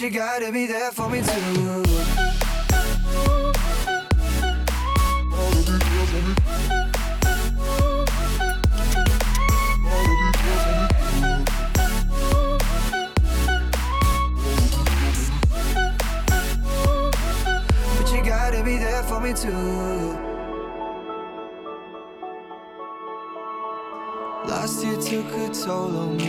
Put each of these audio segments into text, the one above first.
you gotta be there for me too. But you gotta be there for me too. Last year took a toll on me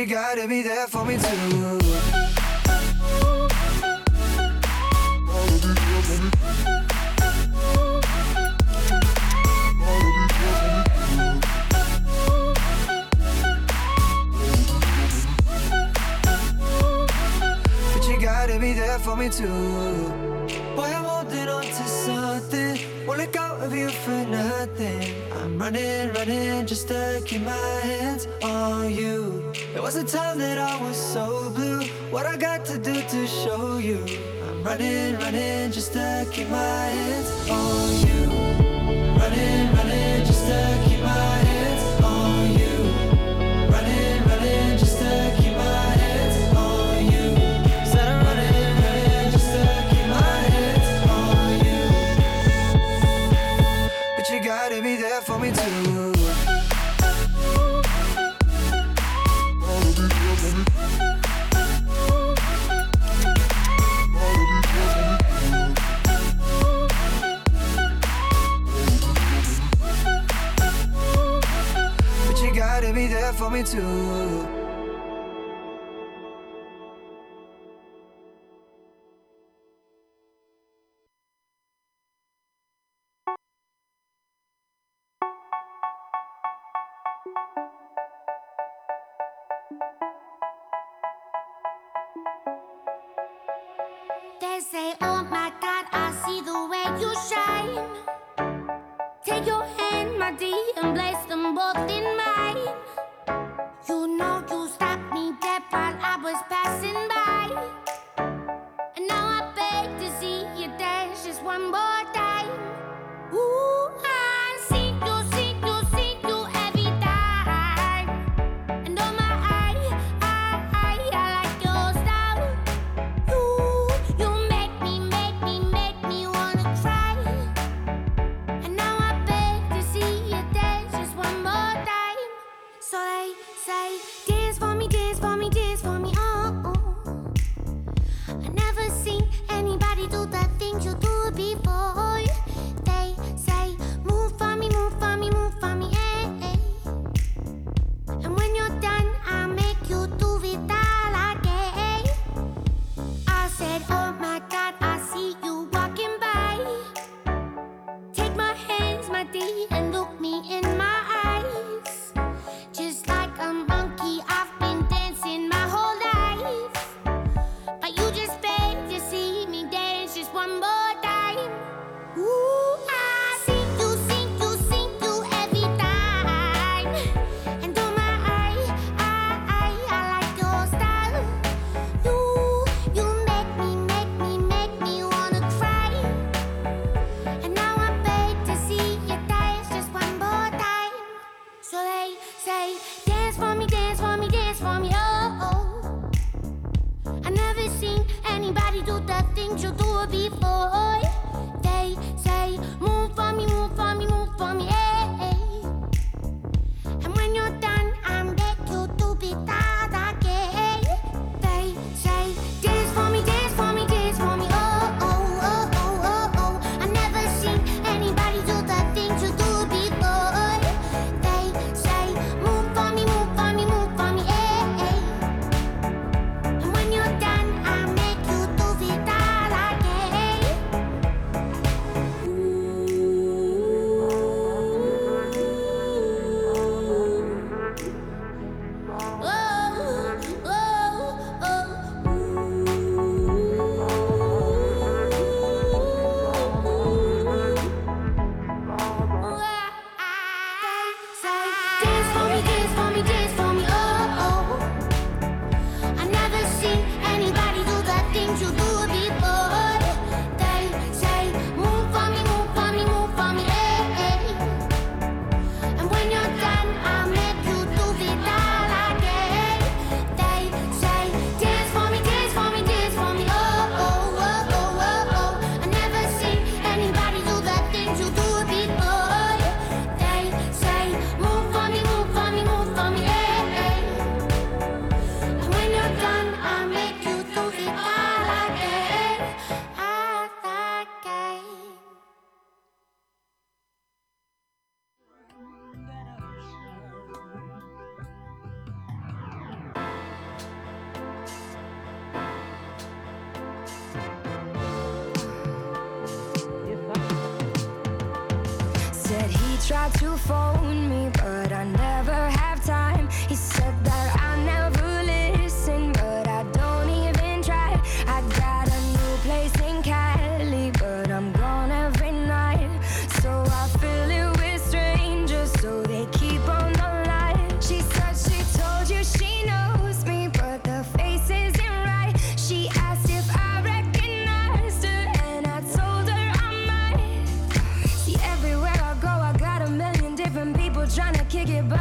you. Gotta be there for me too. But you gotta be there for me too. Boy, I'm holding on to something. Won't let go of you for nothing. I'm running, running just to keep my hands on you. Was a time that I was so blue. What I got to do to show you? I'm running, running just to keep my hands on you. me to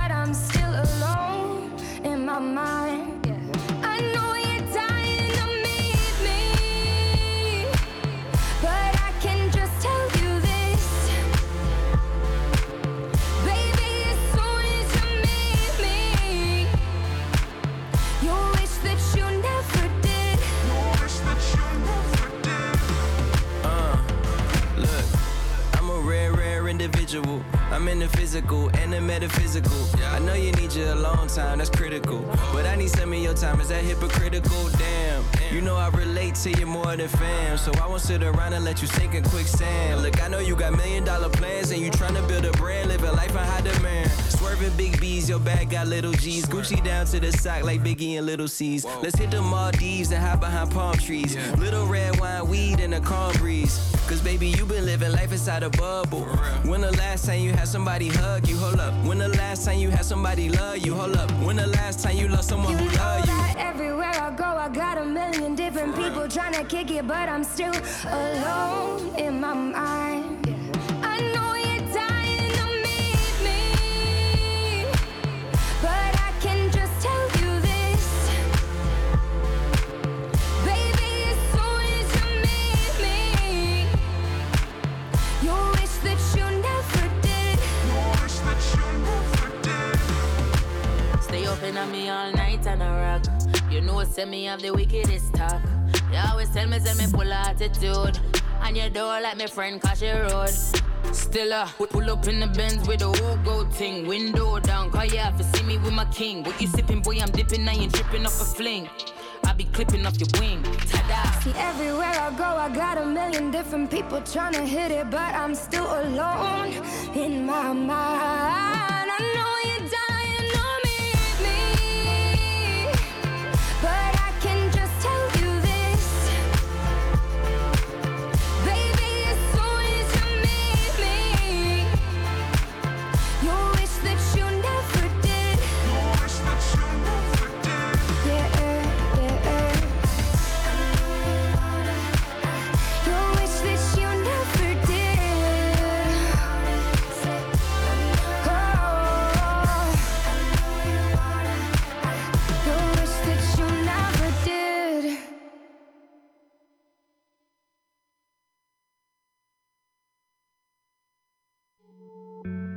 but I'm still alone in my mind. Million different people trying to kick it, I'm stuck. metaphysical. I know you need you a long time, that's critical. But I need some of your time, is that hypocritical? Damn, you know I relate to you more than fam. So I won't sit around and let you sink in quicksand. Look, I know you got million dollar plans and you trying to build a brand, living life in high demand. Swerving big B's, your bag got little G's. Gucci down to the sock like Biggie and Little C's. Let's hit the Maldives and hide behind palm trees. Little red wine, weed, and a calm breeze. Cause baby, you been living life inside a bubble. When the last time you had somebody hug you? Hold up. When the last time you had somebody love you? Hold up. When the last time you loved someone You who know love you? that everywhere I go, I got a million different people trying to kick it, but I'm still alone in my mind. On me all night and a rock. You know, send me have the wickedest talk. You always tell me, say me full attitude. And you don't like me friend, cause she road. Still, uh, we pull up in the Benz with the whole gold thing. Window down, cause you have to see me with my king. What you sipping, boy, I'm dipping, I ain't tripping off a fling. I be clipping off your wing. Ta-da. See, everywhere I go, I got a million different people trying to hit it, but I'm still alone in my mind.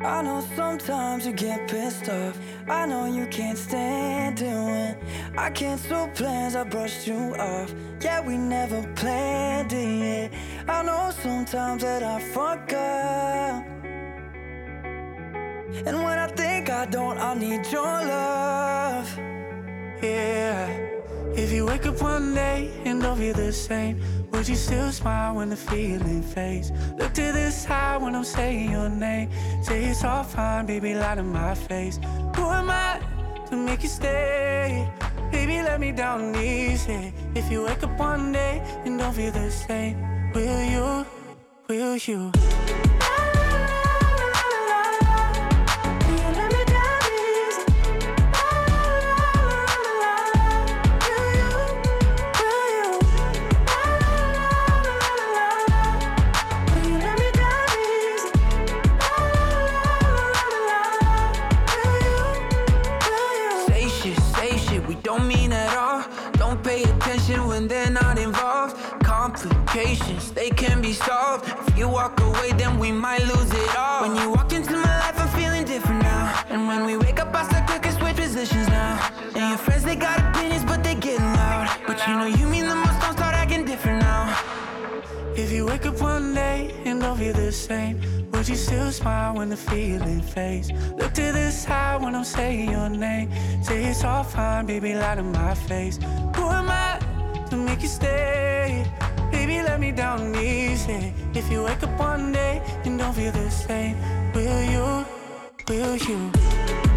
I know sometimes you get pissed off. I know you can't stand doing. I cancel plans, I brushed you off. Yeah, we never planned it. I know sometimes that I fuck up. And when I think I don't, I need your love. Yeah. If you wake up one day and don't feel the same, would you still smile when the feeling fades? Look to the side when I'm saying your name. Say it's all fine, baby, lie to my face. Who am I to make you stay? Baby, let me down easy. If you wake up one day and don't feel the same, will you? Will you? You walk away, then we might lose it all. When you walk into my life, I'm feeling different now. And when we wake up, I start cooking, switch positions now. And your friends, they got opinions, but they getting loud. But you know you mean the most, don't start acting different now. If you wake up one day and don't feel the same, would you still smile when the feeling fades? Look to the side when I'm saying your name. Say it's all fine, baby, lie to my face. Who am I to make you stay? Baby, let me down easy. If you wake up one day and don't feel the same, will you? Will you?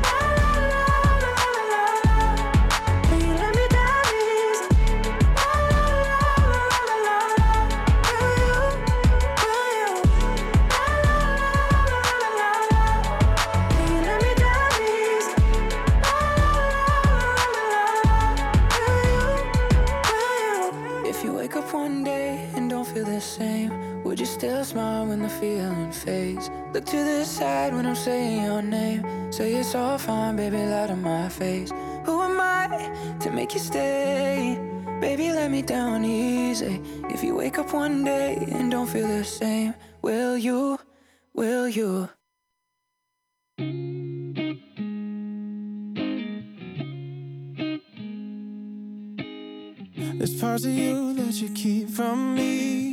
Still smile when the feeling fades? Look to the side when I'm saying your name. Say it's all fine, baby, lie to my face. Who am I to make you stay? Baby, let me down easy. If you wake up one day and don't feel the same, will you? Will you? There's parts of you that you keep from me.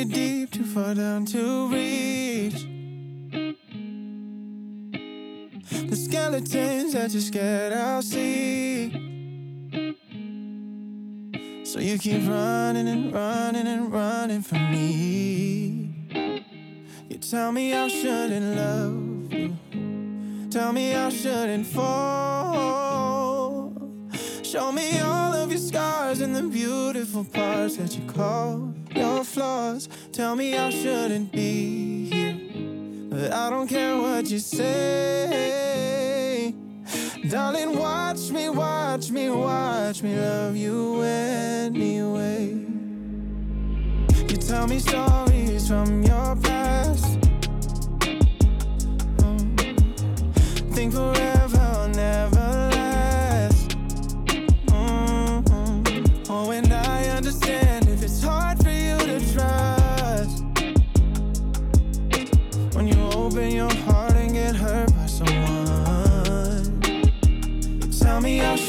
Very deep, too far down to reach. The skeletons that you're scared I'll see. So you keep running and running and running from me. You tell me I shouldn't love you. Tell me I shouldn't fall. Show me all of your scars and the beautiful parts that you call your flaws. Tell me I shouldn't be here. But I don't care what you say. Darling, watch me, watch me, watch me love you anyway. You tell me stories from your past. Mm. Think forever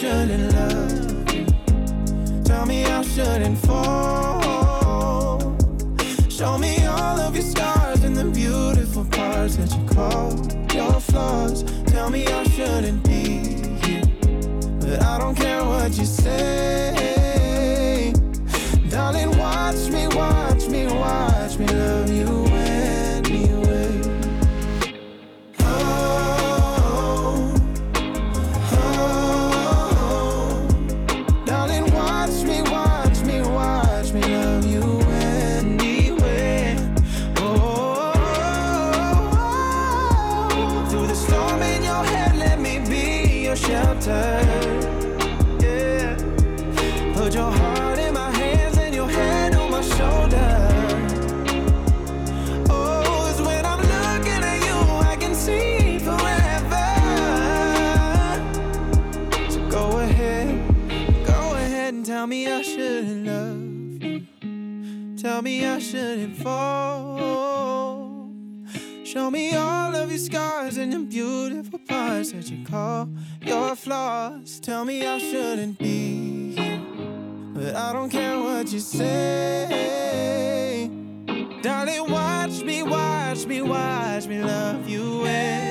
shouldn't love. Tell me I shouldn't fall. Show me all of your scars and the beautiful parts that you call your flaws. Tell me I shouldn't be here. But I don't care what you say. Darling, watch me, watch me, watch me love you Tell me I shouldn't fall. Show me all of your scars and the beautiful parts that you call your flaws. Tell me I shouldn't be here, but I don't care what you say. Darling, watch me, watch me, watch me love you anyway.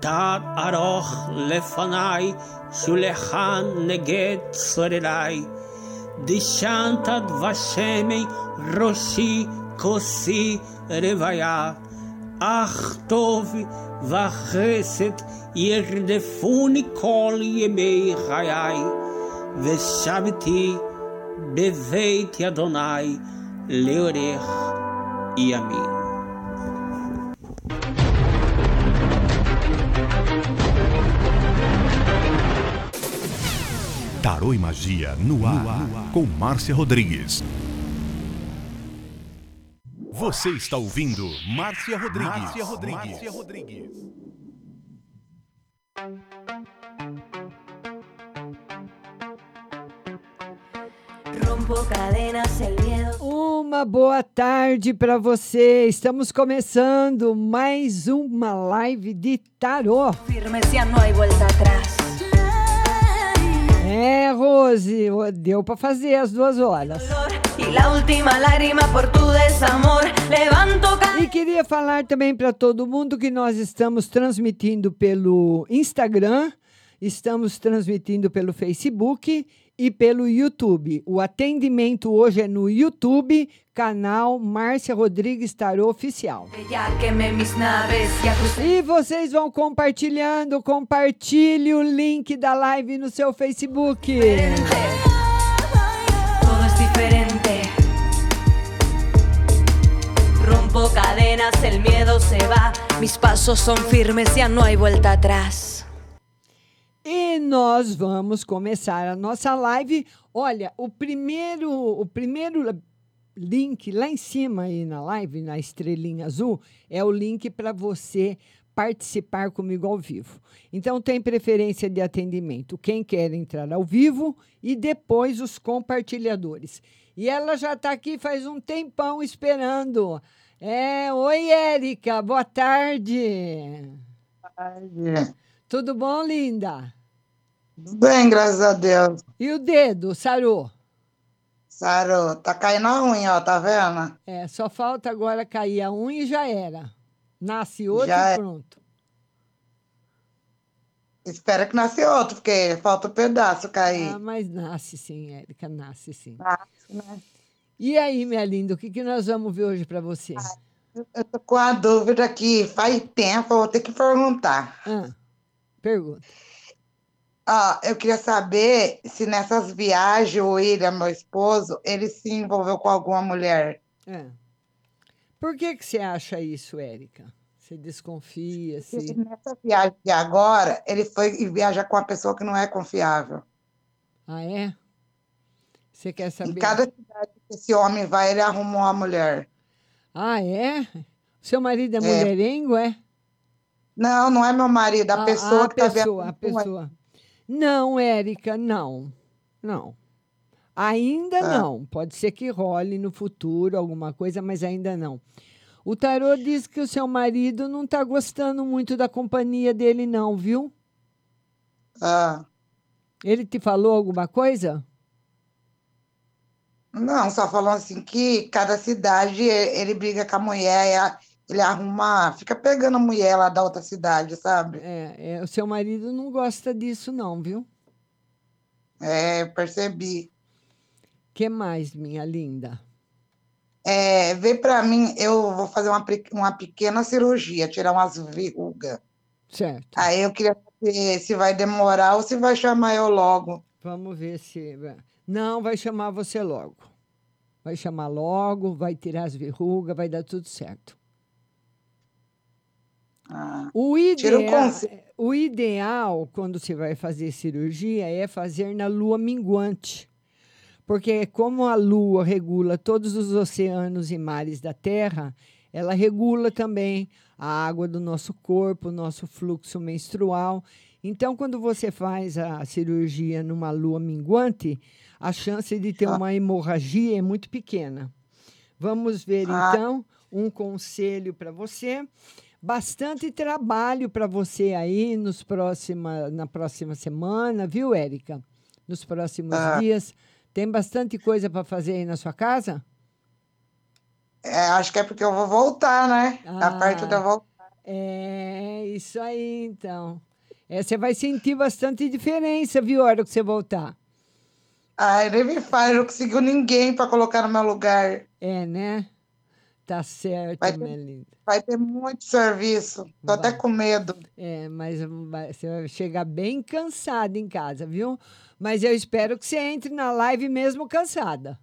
Tad aroch lefanai, shulechan neged sorerai. Dishantad vashemei, roshi kosi revaya. Ach tov vachesed yerdefuni kol yemei chayai. Veshaviti beveit yadonai leorech yamin. Tarô e Magia no ar, no ar, com Márcia Rodrigues. Você está ouvindo Márcia Rodrigues. Márcia Rodrigues. Márcia Rodrigues. Uma boa tarde para você. Estamos começando mais uma live de tarô. Firme, já não há volta atrás. É, Rose, deu para fazer as duas horas. E queria falar também para todo mundo que nós estamos transmitindo pelo Instagram, estamos transmitindo pelo Facebook e pelo YouTube. O atendimento hoje é no YouTube, canal Márcia Rodrigues Tarô Oficial. E vocês vão compartilhando, compartilhe o link da live no seu Facebook. Rompo cadenas, el miedo se va. Mis pasos son firmes, ya no hay vuelta atrás. E nós vamos começar a nossa live. Olha, o primeiro, o primeiro link lá em cima aí na live, na estrelinha azul, é o link para você participar comigo ao vivo. Então tem preferência de atendimento quem quer entrar ao vivo e depois os compartilhadores. E ela já está aqui faz um tempão esperando. É, oi Érica, boa tarde. Boa tarde. Tudo bom, linda? Tudo bem, graças a Deus. E o dedo, sarou? Sarou. Tá caindo a unha, ó, tá vendo? É, só falta agora cair a unha e já era. Nasce outro Já e é. pronto. Espera que nasce outro, porque falta um pedaço cair. Ah, mas nasce sim, Érica, nasce sim. Nasce, né? E aí, minha linda, o que, que nós vamos ver hoje para você? Eu tô com a dúvida aqui, faz tempo, eu vou ter que perguntar. Ah, pergunta. Ó, eu queria saber se nessas viagens o William, meu esposo, ele se envolveu com alguma mulher. É. Por que, que você acha isso, Érica? Você desconfia? Se... nessa viagem de agora, ele foi viajar com uma pessoa que não é confiável. Ah, é? Você quer Em saber? cada cidade que esse homem vai, ele arruma uma mulher. Ah, é? Seu marido é, É. mulherengo, é? Não, não é meu marido, a Ah, pessoa a que tá vendo pessoa, a pessoa. Não, Érica, não. Não. Ainda Ah. não. Pode ser que role no futuro alguma coisa, mas ainda não. O tarô diz que o seu marido não está gostando muito da companhia dele, não, viu? Ah, Ele te falou alguma coisa? Não, só falou assim que cada cidade ele briga com a mulher, a- ele arruma, fica pegando a mulher lá da outra cidade, sabe? É, é, o seu marido não gosta disso, não, viu? É, percebi. que mais, minha linda? É, vê pra mim, eu vou fazer uma, uma pequena cirurgia, tirar umas verrugas. Certo. Aí eu queria saber se vai demorar ou se vai chamar eu logo. Vamos ver se. Não, vai chamar você logo. Vai chamar logo, vai tirar as verrugas, vai dar tudo certo. O Tira o ideal, o ideal, quando você vai fazer cirurgia, é fazer na lua minguante. Porque como a lua regula todos os oceanos e mares da Terra, ela regula também a água do nosso corpo, o nosso fluxo menstrual. Então, quando você faz a cirurgia numa lua minguante, a chance de ter uma hemorragia é muito pequena. Vamos ver, Ah. então, um conselho para você. Bastante trabalho para você aí nos próxima, na próxima semana, viu, Érica? Nos próximos Ah. dias. Tem bastante coisa para fazer aí na sua casa? É, acho que é porque eu vou voltar, né? A parte da Ah. volta. É, isso aí, então. É, você vai sentir bastante diferença, viu, a hora que você voltar. Ai, nem me faz, não conseguiu ninguém para colocar no meu lugar. É, né? Tá certo, Vai ter- minha linda. Vai ter muito serviço. Tô até com medo. É, mas vai- você vai chegar bem cansada em casa, viu? Mas eu espero que você entre na live mesmo cansada.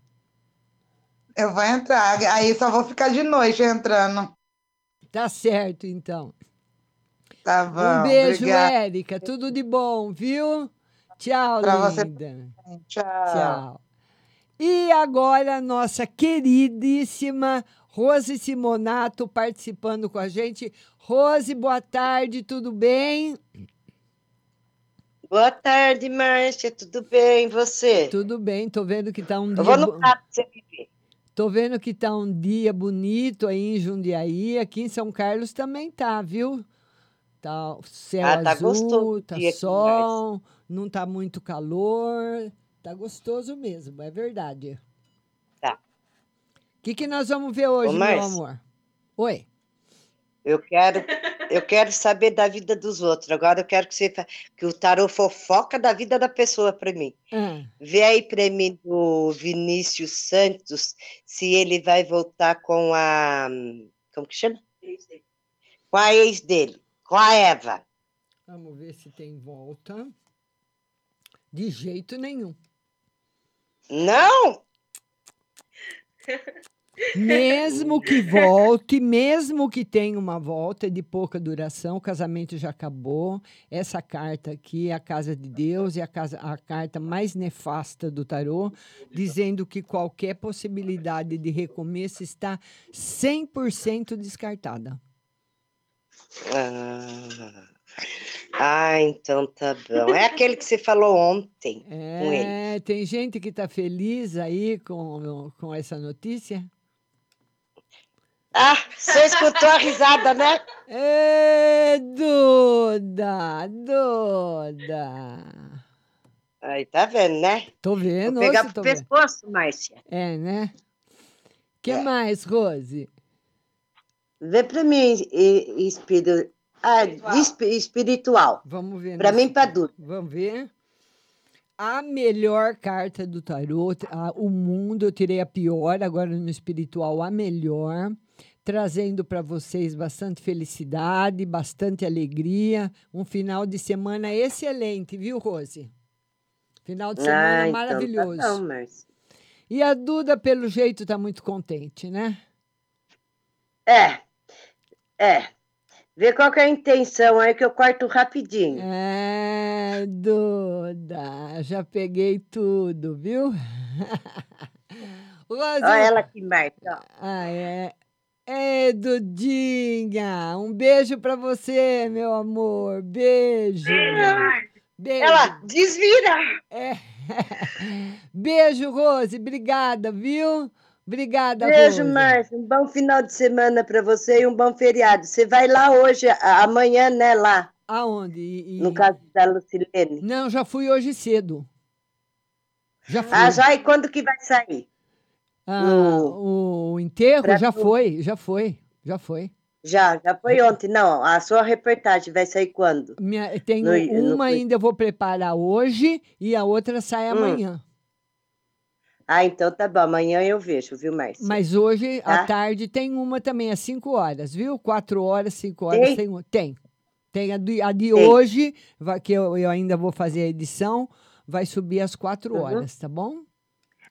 Eu vou entrar, aí só vou ficar de noite entrando. Tá certo, então. Tá um bom, beijo, obrigada. Érica. Tudo de bom, viu? Tchau, Pra você linda. Tchau. Tchau. E agora, nossa queridíssima Rose Simonato participando com a gente. Rose, boa tarde, tudo bem? Boa tarde, Márcia. Tudo bem? Você? Tudo bem, tô vendo que tá um dia. Eu vou no prato pra você me. Tô vendo que tá um dia bonito aí em Jundiaí, aqui em São Carlos também tá, viu? Tá o céu Ah, tá azul, gostoso tá aqui sol, não tá muito calor, tá gostoso mesmo, é verdade. O que, que nós vamos ver hoje, meu Márcia. amor? Oi. Eu quero, eu quero saber da vida dos outros. Agora eu quero que você fa- que o tarô fofoca da vida da pessoa para mim. Ah, Vê aí para mim do Vinícius Santos se ele vai voltar com a como que chama? Com a ex dele, com a Eva. vamos ver se tem volta. De jeito nenhum. Não? Mesmo que volte, mesmo que tenha uma volta de pouca duração, o casamento já acabou. Essa carta aqui é a casa de Deus, é a, casa, a carta mais nefasta do tarô, dizendo que qualquer possibilidade de recomeço está 100% descartada. Ah, ah, então tá bom. É aquele que você falou ontem. É, tem gente que está feliz aí com, com essa notícia? Ah, você escutou a risada, né? Ê, Duda, Duda. Aí, tá vendo, né? Tô vendo, Vou pegar pro vendo. pescoço, Márcia. É, né? que É. mais, Rose? Vê pra mim, espírito, ah, espiritual. Vamos ver. Pra no- mim, pra Duda. Vamos ver. A melhor carta do tarô, a- o mundo, eu tirei a pior, agora no espiritual, a melhor, trazendo para vocês bastante felicidade, bastante alegria, um final de semana excelente, viu, Rose? Final de semana Ah, então tá maravilhoso. bom, Márcia. E a Duda, pelo jeito, está muito contente, né? É, é. Vê qual que é a intenção aí que eu corto rapidinho. É, Duda, já peguei tudo, viu? Rose, Olha ela aqui, Márcia. ó. Ah, é. É, Dudinha, um beijo pra você, meu amor. Beijo. Beijo. Ela desvira. É. Beijo, Rose. Obrigada, viu? Obrigada, Beijo, Rose. Márcia. Um bom final de semana pra você e um bom feriado. Você vai lá hoje, amanhã, né, lá? Aonde? E- e- No caso da Lucilene. Não, já fui hoje cedo. Já fui. Ah, já? E quando que vai sair? Ah, No- o enterro já tu- foi, já foi, já foi. Já, já foi ontem. Não, a sua reportagem vai sair quando? Minha, tenho No- no- uma ainda eu vou preparar hoje e a outra sai Hum. amanhã. Ah, então tá bom. Amanhã eu vejo, viu, Márcia? Mas hoje, à Tá? tarde, tem uma também, às 5 horas, viu? 4 horas, 5 horas, Tem? tem uma. Tem. Tem a de, a de Tem. hoje, que eu, eu ainda vou fazer a edição, vai subir às 4 Uhum. horas, tá bom?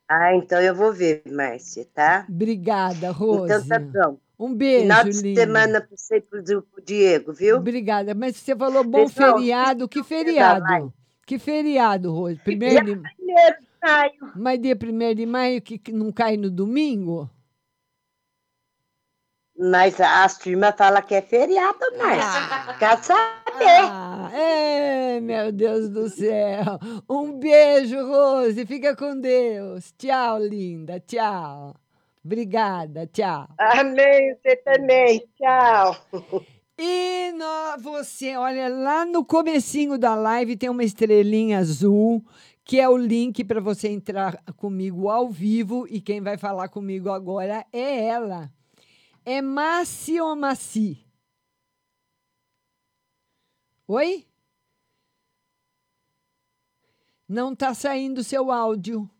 Ah, então eu vou ver, Márcia, tá? Obrigada, Rose. Então tá bom. Um beijo, Final de linda. semana pra você e pro Diego, viu? Obrigada. Mas você falou bom Pessoal, feriado. Que feriado? Que feriado, Rose? Primeiro de... primeiro de maio. Mas dia 1 de maio que não cai no domingo? Mas as turmas falam que é feriado, Márcia. Quer saber? Ah, é, meu Deus do céu. Um beijo, Rose. Fica com Deus. Tchau, linda. Tchau. Obrigada. Tchau. Amém, você também. Tchau. E nó- você, olha, lá no comecinho da live tem uma estrelinha azul, que é o link para você entrar comigo ao vivo. E quem vai falar comigo agora é ela. É Massi ou Massi? Oi? Não está saindo seu áudio.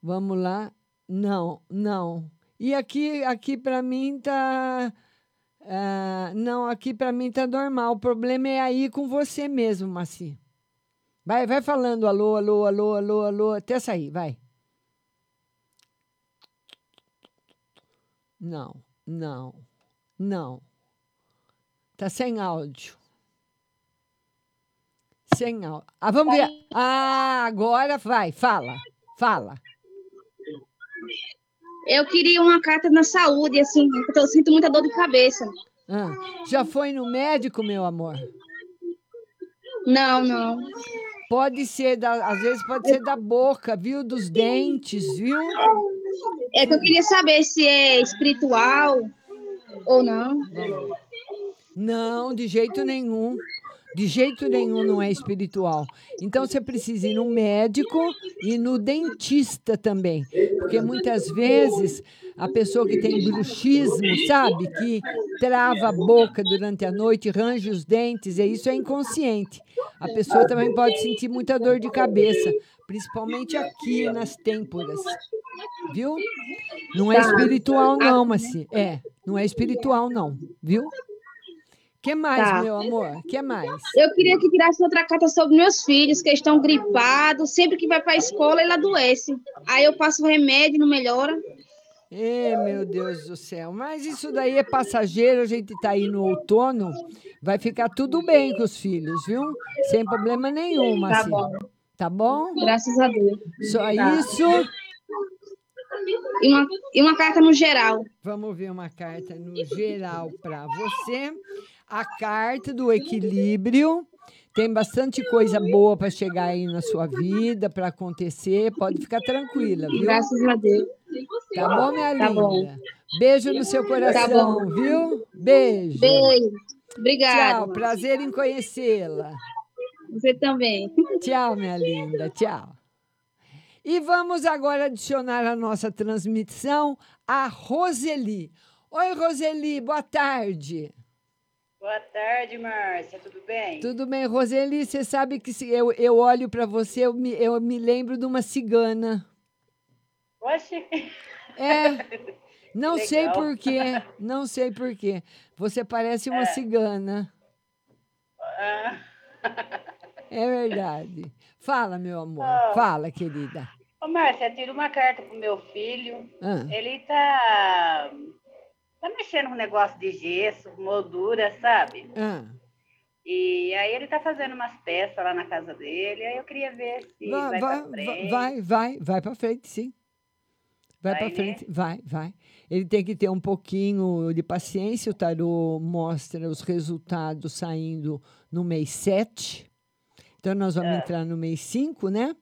Vamos lá. Não, não. E aqui, aqui para mim tá. ah, não, aqui para mim tá normal. O problema é aí com você mesmo, Maci. Vai, vai falando alô, alô, alô, alô, alô, até sair, vai. Não, não, não. Tá sem áudio. Sem áudio. Ah, vamos ver. Ah, agora vai, fala, fala. Eu queria uma carta na saúde, assim, porque eu sinto muita dor de cabeça. Ah, já foi no médico, meu amor? Não, não. Pode ser, da, às vezes pode ser da boca, viu? Dos dentes, viu? É que eu queria saber se é espiritual ou não. Não, de jeito nenhum. De jeito nenhum não é espiritual. Então você precisa ir no médico e no dentista também. Porque muitas vezes a pessoa que tem bruxismo, sabe? Que trava a boca durante a noite, range os dentes, e isso é inconsciente. A pessoa também pode sentir muita dor de cabeça, principalmente aqui nas têmporas. Viu? Não é Tá. espiritual, não, Maci. É, não é espiritual, não. Viu? Que mais, Tá. meu amor? que mais? Eu queria que tirasse outra carta sobre meus filhos, que estão gripados. Sempre que vai para a escola, ele adoece. Aí eu passo remédio, não melhora. É, meu Deus do céu. Mas isso daí é passageiro, a gente está aí no outono, vai ficar tudo bem com os filhos, viu? Sem problema nenhum, Tá Marcinho. bom. Tá bom? Graças a Deus. Só Tá. isso. E uma, e uma carta no geral. Vamos ver uma carta no geral para você. A carta do equilíbrio. Tem bastante coisa boa para chegar aí na sua vida, para acontecer. Pode ficar tranquila, viu? Graças a Deus. Tá bom, minha Tá linda? bom. Beijo no seu coração, bom. viu? Beijo. Beijo. Obrigada. Tchau, prazer em conhecê-la. Você também. Tchau, minha linda. Tchau. E vamos agora adicionar à nossa transmissão a Roseli. Oi, Roseli, boa tarde. Boa tarde, Márcia, tudo bem? Tudo bem, Roseli? Você sabe que se eu, eu olho para você, eu me, eu me lembro de uma cigana. Oxe. É, não sei legal. por quê, não sei por quê. Você parece uma É. cigana. Ah, É verdade. Fala, meu amor. Ah. Fala, querida. Ô, Márcia, tira uma carta pro meu filho. Ah. Ele tá. Tá mexendo com negócio de gesso, moldura, sabe? Ah. E aí ele tá fazendo umas peças lá na casa dele. Aí eu queria ver se Vai, vai, vai, pra frente. vai, vai, vai para frente, sim. Vai, Vai, para né? frente, vai, vai. Ele tem que ter um pouquinho de paciência. O tarô mostra os resultados saindo no mês 7. Então, nós vamos É. entrar no mês 5, né?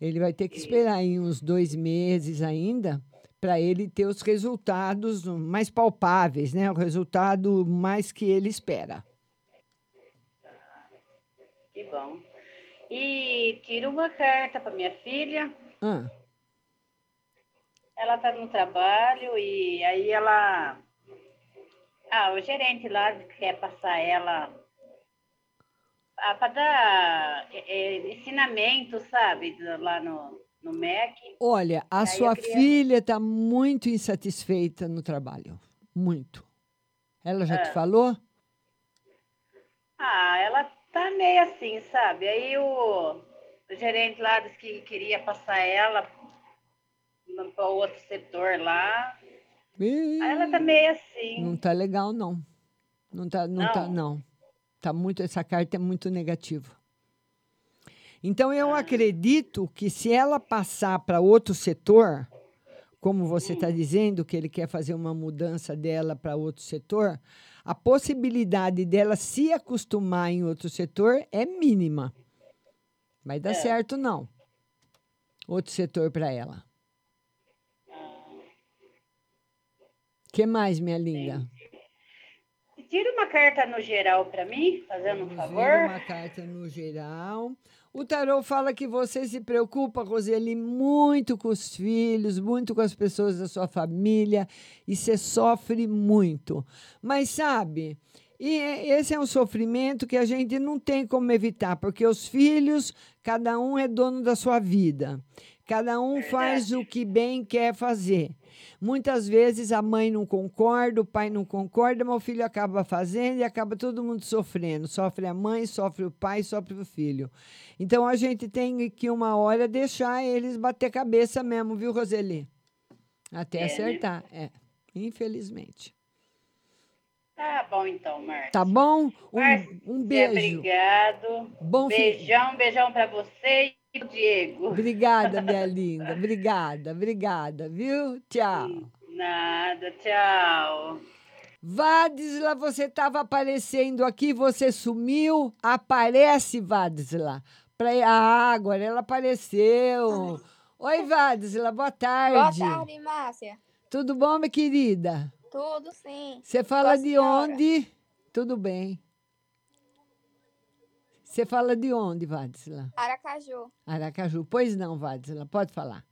Ele vai ter que esperar aí uns dois meses ainda para ele ter os resultados mais palpáveis, né? O resultado mais que ele espera. Que bom. E tira uma carta para minha filha. Ah, Ela está no trabalho e aí ela. Ah, o gerente lá quer passar ela para dar é, ensinamento, sabe, lá no, no MEC. olha, a sua filha está muito insatisfeita no trabalho, muito. Ela já te Ah. falou? Ah, ela tá meio assim, sabe? Aí o, o gerente lá disse que queria passar ela para outro setor lá. Aí ela tá meio assim. Não tá legal, não. Não tá, não, tá, Não? não. Tá muito, essa carta é muito negativa. Então, eu acredito que se ela passar para outro setor, como você está dizendo, que ele quer fazer uma mudança dela para outro setor, a possibilidade dela se acostumar em outro setor é mínima. Vai dar É. certo, não. Outro setor para ela. O que mais, minha linda? Tira uma carta no geral para mim, fazendo um Vira favor. uma carta no geral. O tarô fala que você se preocupa, Roseli, muito com os filhos, muito com as pessoas da sua família, e você sofre muito. Mas sabe, e é- esse é um sofrimento que a gente não tem como evitar, porque os filhos, cada um é dono da sua vida. Cada um faz o que bem quer fazer. Muitas vezes a mãe não concorda, o pai não concorda, mas o filho acaba fazendo e acaba todo mundo sofrendo. Sofre a mãe, sofre o pai, sofre o filho. Então a gente tem que uma hora deixar eles bater cabeça mesmo, viu, Roseli? Até É, né? acertar. É, infelizmente. Tá bom então, Marcia. Tá bom? Um, Márcia, um beijo. Obrigado. Bom beijão, beijão para você pro Diego. Obrigada, minha linda. Obrigada, obrigada, viu? Tchau. Nada, tchau. Vadisla, você estava aparecendo aqui, você sumiu. Aparece, Vadisla. Pra... Ah, agora ela apareceu. Oi, Vadisla, boa tarde. Boa tarde, Márcia. Tudo bom, minha querida? Tudo sim. Você fala a de senhora. onde? Tudo bem. Você fala de onde, Vadisla? Aracaju. Aracaju. Pois não, Vadisla, pode falar.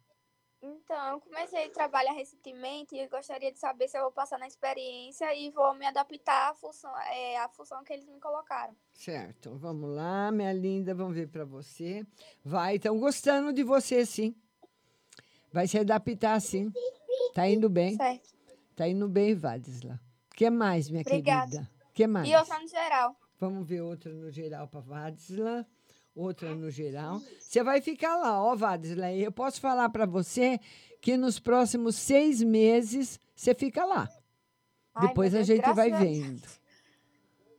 Então, eu comecei a trabalhar recentemente e eu gostaria de saber se eu vou passar na experiência e vou me adaptar à função, é, à função que eles me colocaram. Certo, vamos lá, minha linda, vamos ver para você. Vai, estão gostando de você, sim. Vai se adaptar, sim. Tá indo bem. Certo. Tá indo bem, Vadisla. O que mais, minha Obrigada. querida? O que mais? E outra no geral. Vamos ver outra no geral para Vadisla. Outra no geral. Você vai ficar lá, ó, Vadisla. Eu posso falar para você que nos próximos seis meses você fica lá. Ai, Depois a Deus, gente vai vendo.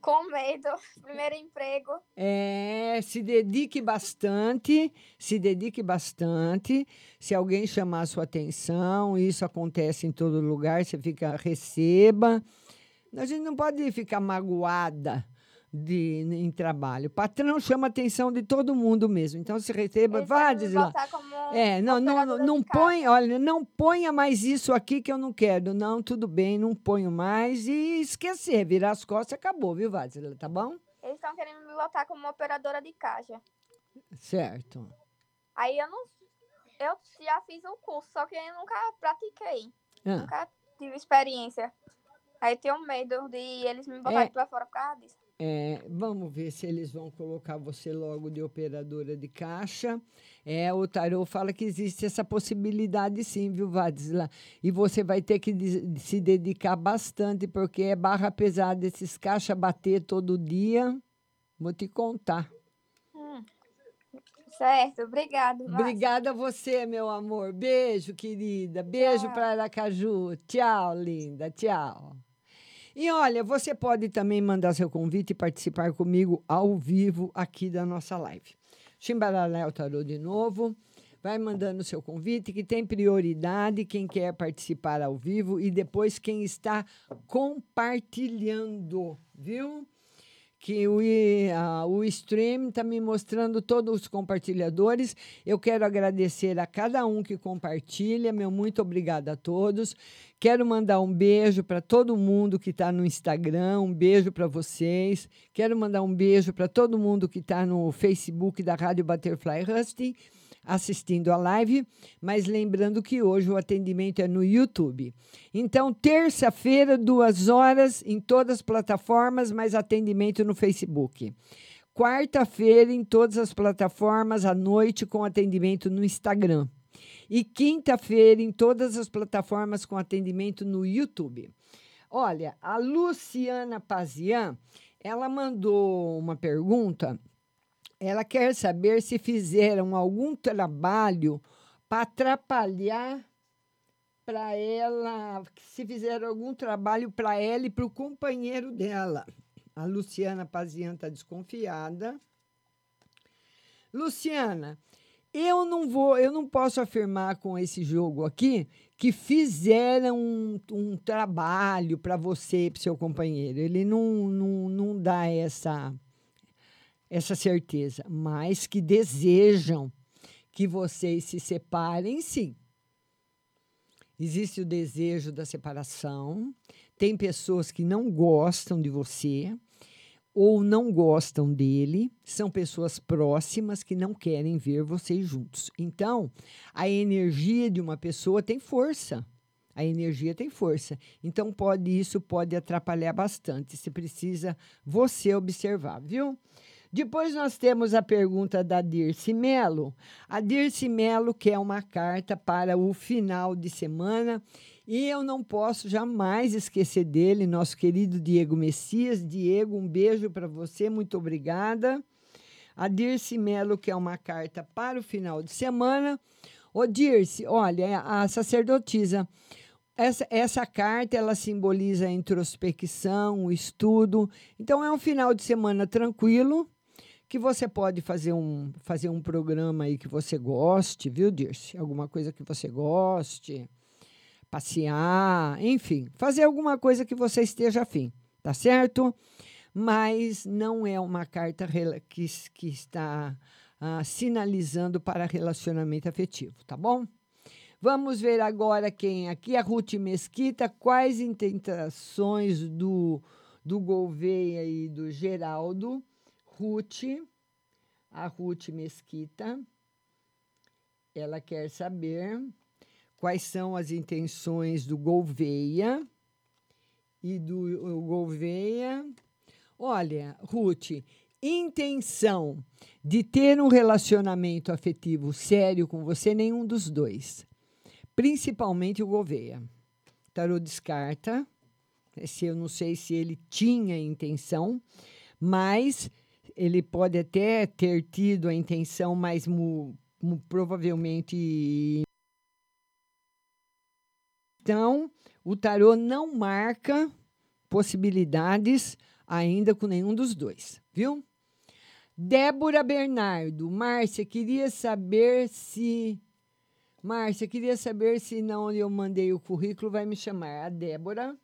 Com medo. Primeiro emprego. É, se dedique bastante, se dedique bastante. Se alguém chamar a sua atenção, isso acontece em todo lugar, você fica, receba. A gente não pode ficar magoada de, em trabalho. O patrão chama a atenção de todo mundo mesmo. Então, se receba, vá, querem me diz lá. É, não, não, não, põe, olha, não ponha mais isso aqui que eu não quero. Não, tudo bem, não ponho mais. E esquecer, virar as costas, acabou, viu, Vázila? Tá bom? Eles estão querendo me botar como operadora de caixa. Certo. Aí eu não. Eu já fiz o curso, só que eu nunca pratiquei. Ah. Nunca tive experiência. Aí eu tenho medo de eles me botarem É. pra fora por causa disso. É, vamos ver se eles vão colocar você logo de operadora de caixa. É, o Tarô fala que existe essa possibilidade sim, viu, Vadisla? E você vai ter que de- se dedicar bastante, porque é barra pesada esses caixa bater todo dia. Vou te contar. Hum. Certo, obrigado. Márcia. Obrigada a você, meu amor. Beijo, querida. Beijo para Aracaju. Tchau, linda. Tchau. E olha, você pode também mandar seu convite e participar comigo ao vivo aqui da nossa live. Chimbaraléu Tarô de novo. Vai mandando seu convite, que tem prioridade quem quer participar ao vivo e depois quem está compartilhando, viu? Que o, a- o stream está me mostrando todos os compartilhadores. Eu quero agradecer a cada um que compartilha. Meu muito obrigada a todos. Quero mandar um beijo para todo mundo que está no Instagram. Um beijo para vocês. Quero mandar um beijo para todo mundo que está no Facebook da Rádio Butterfly Husting assistindo a live, mas lembrando que hoje o atendimento é no YouTube. Então, terça-feira, duas horas em todas as plataformas, mas atendimento no Facebook. Quarta-feira, em todas as plataformas, à noite, com atendimento no Instagram. E quinta-feira, em todas as plataformas, com atendimento no YouTube. Olha, a Luciana Pazian, ela mandou uma pergunta ela quer saber se fizeram algum trabalho para atrapalhar para ela, se fizeram algum trabalho para ela e para o companheiro dela. A Luciana Pazian está desconfiada. Luciana, eu não vou, eu não posso afirmar com esse jogo aqui que fizeram um, um trabalho para você e para seu companheiro. Ele não, não, não dá essa essa certeza, mas que desejam que vocês se separem, sim. Existe o desejo da separação, tem pessoas que não gostam de você ou não gostam dele, são pessoas próximas que não querem ver vocês juntos. Então, a energia de uma pessoa tem força. A energia tem força. Então, pode isso pode atrapalhar bastante. Você precisa você observar, viu? Depois nós temos a pergunta da Dirce Melo. A Dirce Melo quer uma carta para o final de semana e eu não posso jamais esquecer dele, nosso querido Diego Messias. Diego, um beijo para você, muito obrigada. A Dirce Melo quer uma carta para o final de semana. Ô Dirce, olha, a sacerdotisa, essa, essa carta ela simboliza a introspecção, o estudo. Então é um final de semana tranquilo que você pode fazer um, fazer um programa aí que você goste, viu, Dirce? Alguma coisa que você goste, passear, enfim, fazer alguma coisa que você esteja afim, tá certo? Mas não é uma carta que, que está ah, sinalizando para relacionamento afetivo, tá bom? Vamos ver agora quem aqui, a Ruth Mesquita, quais intenções do, do Gouveia e do Geraldo. Ruth, a Ruth Mesquita, ela quer saber quais são as intenções do Gouveia e do Gouveia. Olha, Ruth, intenção de ter um relacionamento afetivo sério com você, nenhum dos dois. Principalmente o Gouveia. Tarô descarta. Esse eu não sei se ele tinha intenção, mas ele pode até ter tido a intenção, mas mu- mu- provavelmente. Então, o tarô não marca possibilidades ainda com nenhum dos dois, viu? Débora Bernardo, Márcia, queria saber se. Márcia, queria saber se não eu mandei o currículo, vai me chamar. A Débora.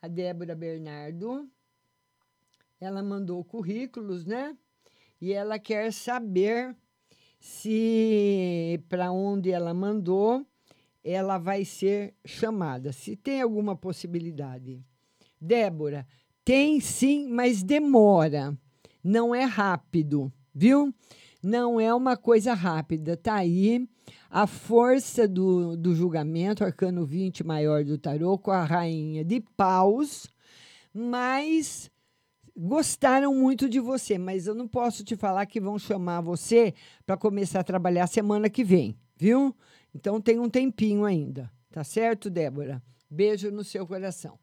A Débora Bernardo. Ela mandou currículos, né? E ela quer saber se para onde ela mandou ela vai ser chamada. Se tem alguma possibilidade. Débora, tem sim, mas demora. Não é rápido, viu? Não é uma coisa rápida. Tá aí a força do, do julgamento, arcano 20 maior do tarô, com a rainha de paus, mas gostaram muito de você, mas eu não posso te falar que vão chamar você para começar a trabalhar semana que vem, viu? Então tem um tempinho ainda, tá certo, Débora? Beijo no seu coração.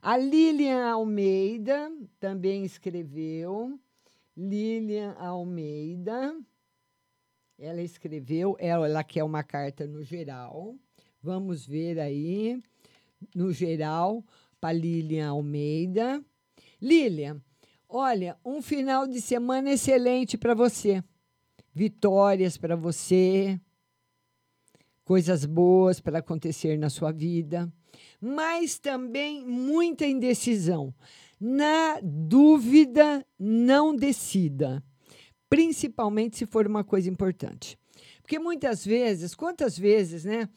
A Lilian Almeida também escreveu. Lilian Almeida. Ela escreveu, ela, ela quer uma carta no geral. Vamos ver aí, no geral, para Lilian Almeida. Lilian, olha, um final de semana excelente para você. Vitórias para você, coisas boas para acontecer na sua vida, mas também muita indecisão. Na dúvida, não decida, principalmente se for uma coisa importante. Porque muitas vezes, quantas vezes, né?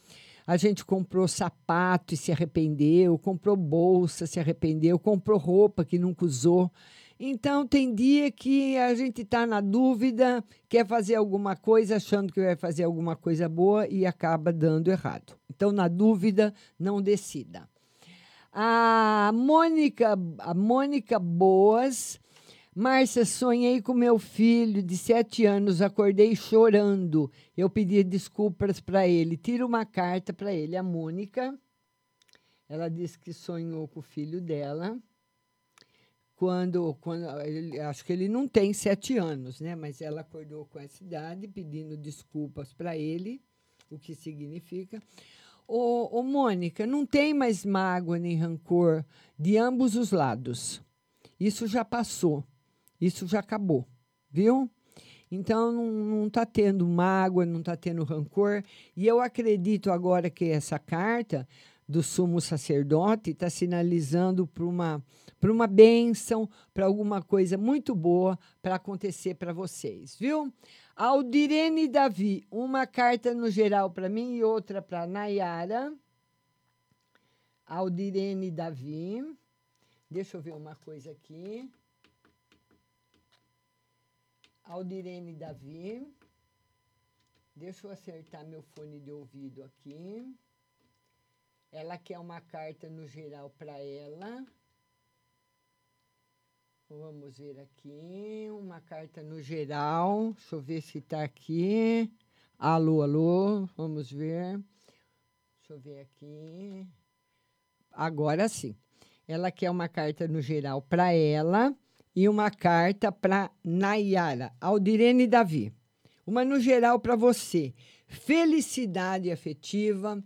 A gente comprou sapato e se arrependeu, comprou bolsa, se arrependeu, comprou roupa que nunca usou. Então, tem dia que a gente está na dúvida, quer fazer alguma coisa achando que vai fazer alguma coisa boa e acaba dando errado. Então, na dúvida, não decida. A Mônica, a Mônica Boas. Márcia, sonhei com meu filho de sete anos, acordei chorando. Eu pedi desculpas para ele. Tira uma carta para ele. A Mônica, ela disse que sonhou com o filho dela quando, quando ele, acho que ele não tem sete anos, né? Mas ela acordou com essa idade, pedindo desculpas para ele, o que significa. Ô, ô, Mônica, não tem mais mágoa nem rancor de ambos os lados. Isso já passou, isso já acabou, viu? Então não está tendo mágoa, não está tendo rancor. E eu acredito agora que essa carta do sumo sacerdote está sinalizando para uma para uma bênção, para alguma coisa muito boa para acontecer para vocês, viu? Aldirene Davi, uma carta no geral para mim e outra para Nayara. Aldirene Davi. Deixa eu ver uma coisa aqui. Aldirene Davi. Deixa eu acertar meu fone de ouvido aqui. Ela quer uma carta no geral para ela. Vamos ver aqui, uma carta no geral. Deixa eu ver se está aqui. Alô, alô, vamos ver. Deixa eu ver aqui. Agora sim. Ela quer uma carta no geral para ela e uma carta para Nayara, Aldirene Davi. Uma no geral para você. Felicidade afetiva.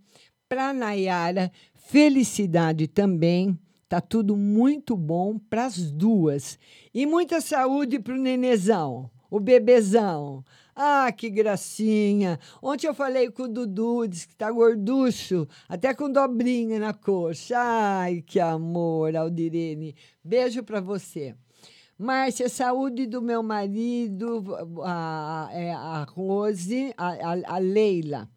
Para Nayara, felicidade também Tá tudo muito bom para as duas. E muita saúde para o nenezão, o bebezão. Ah, que gracinha. Ontem eu falei com o Dudu, disse que tá gorducho, até com dobrinha na coxa. Ai, que amor, Aldirene. Beijo para você. Márcia, saúde do meu marido, a, a, a Rose, a, a, a Leila.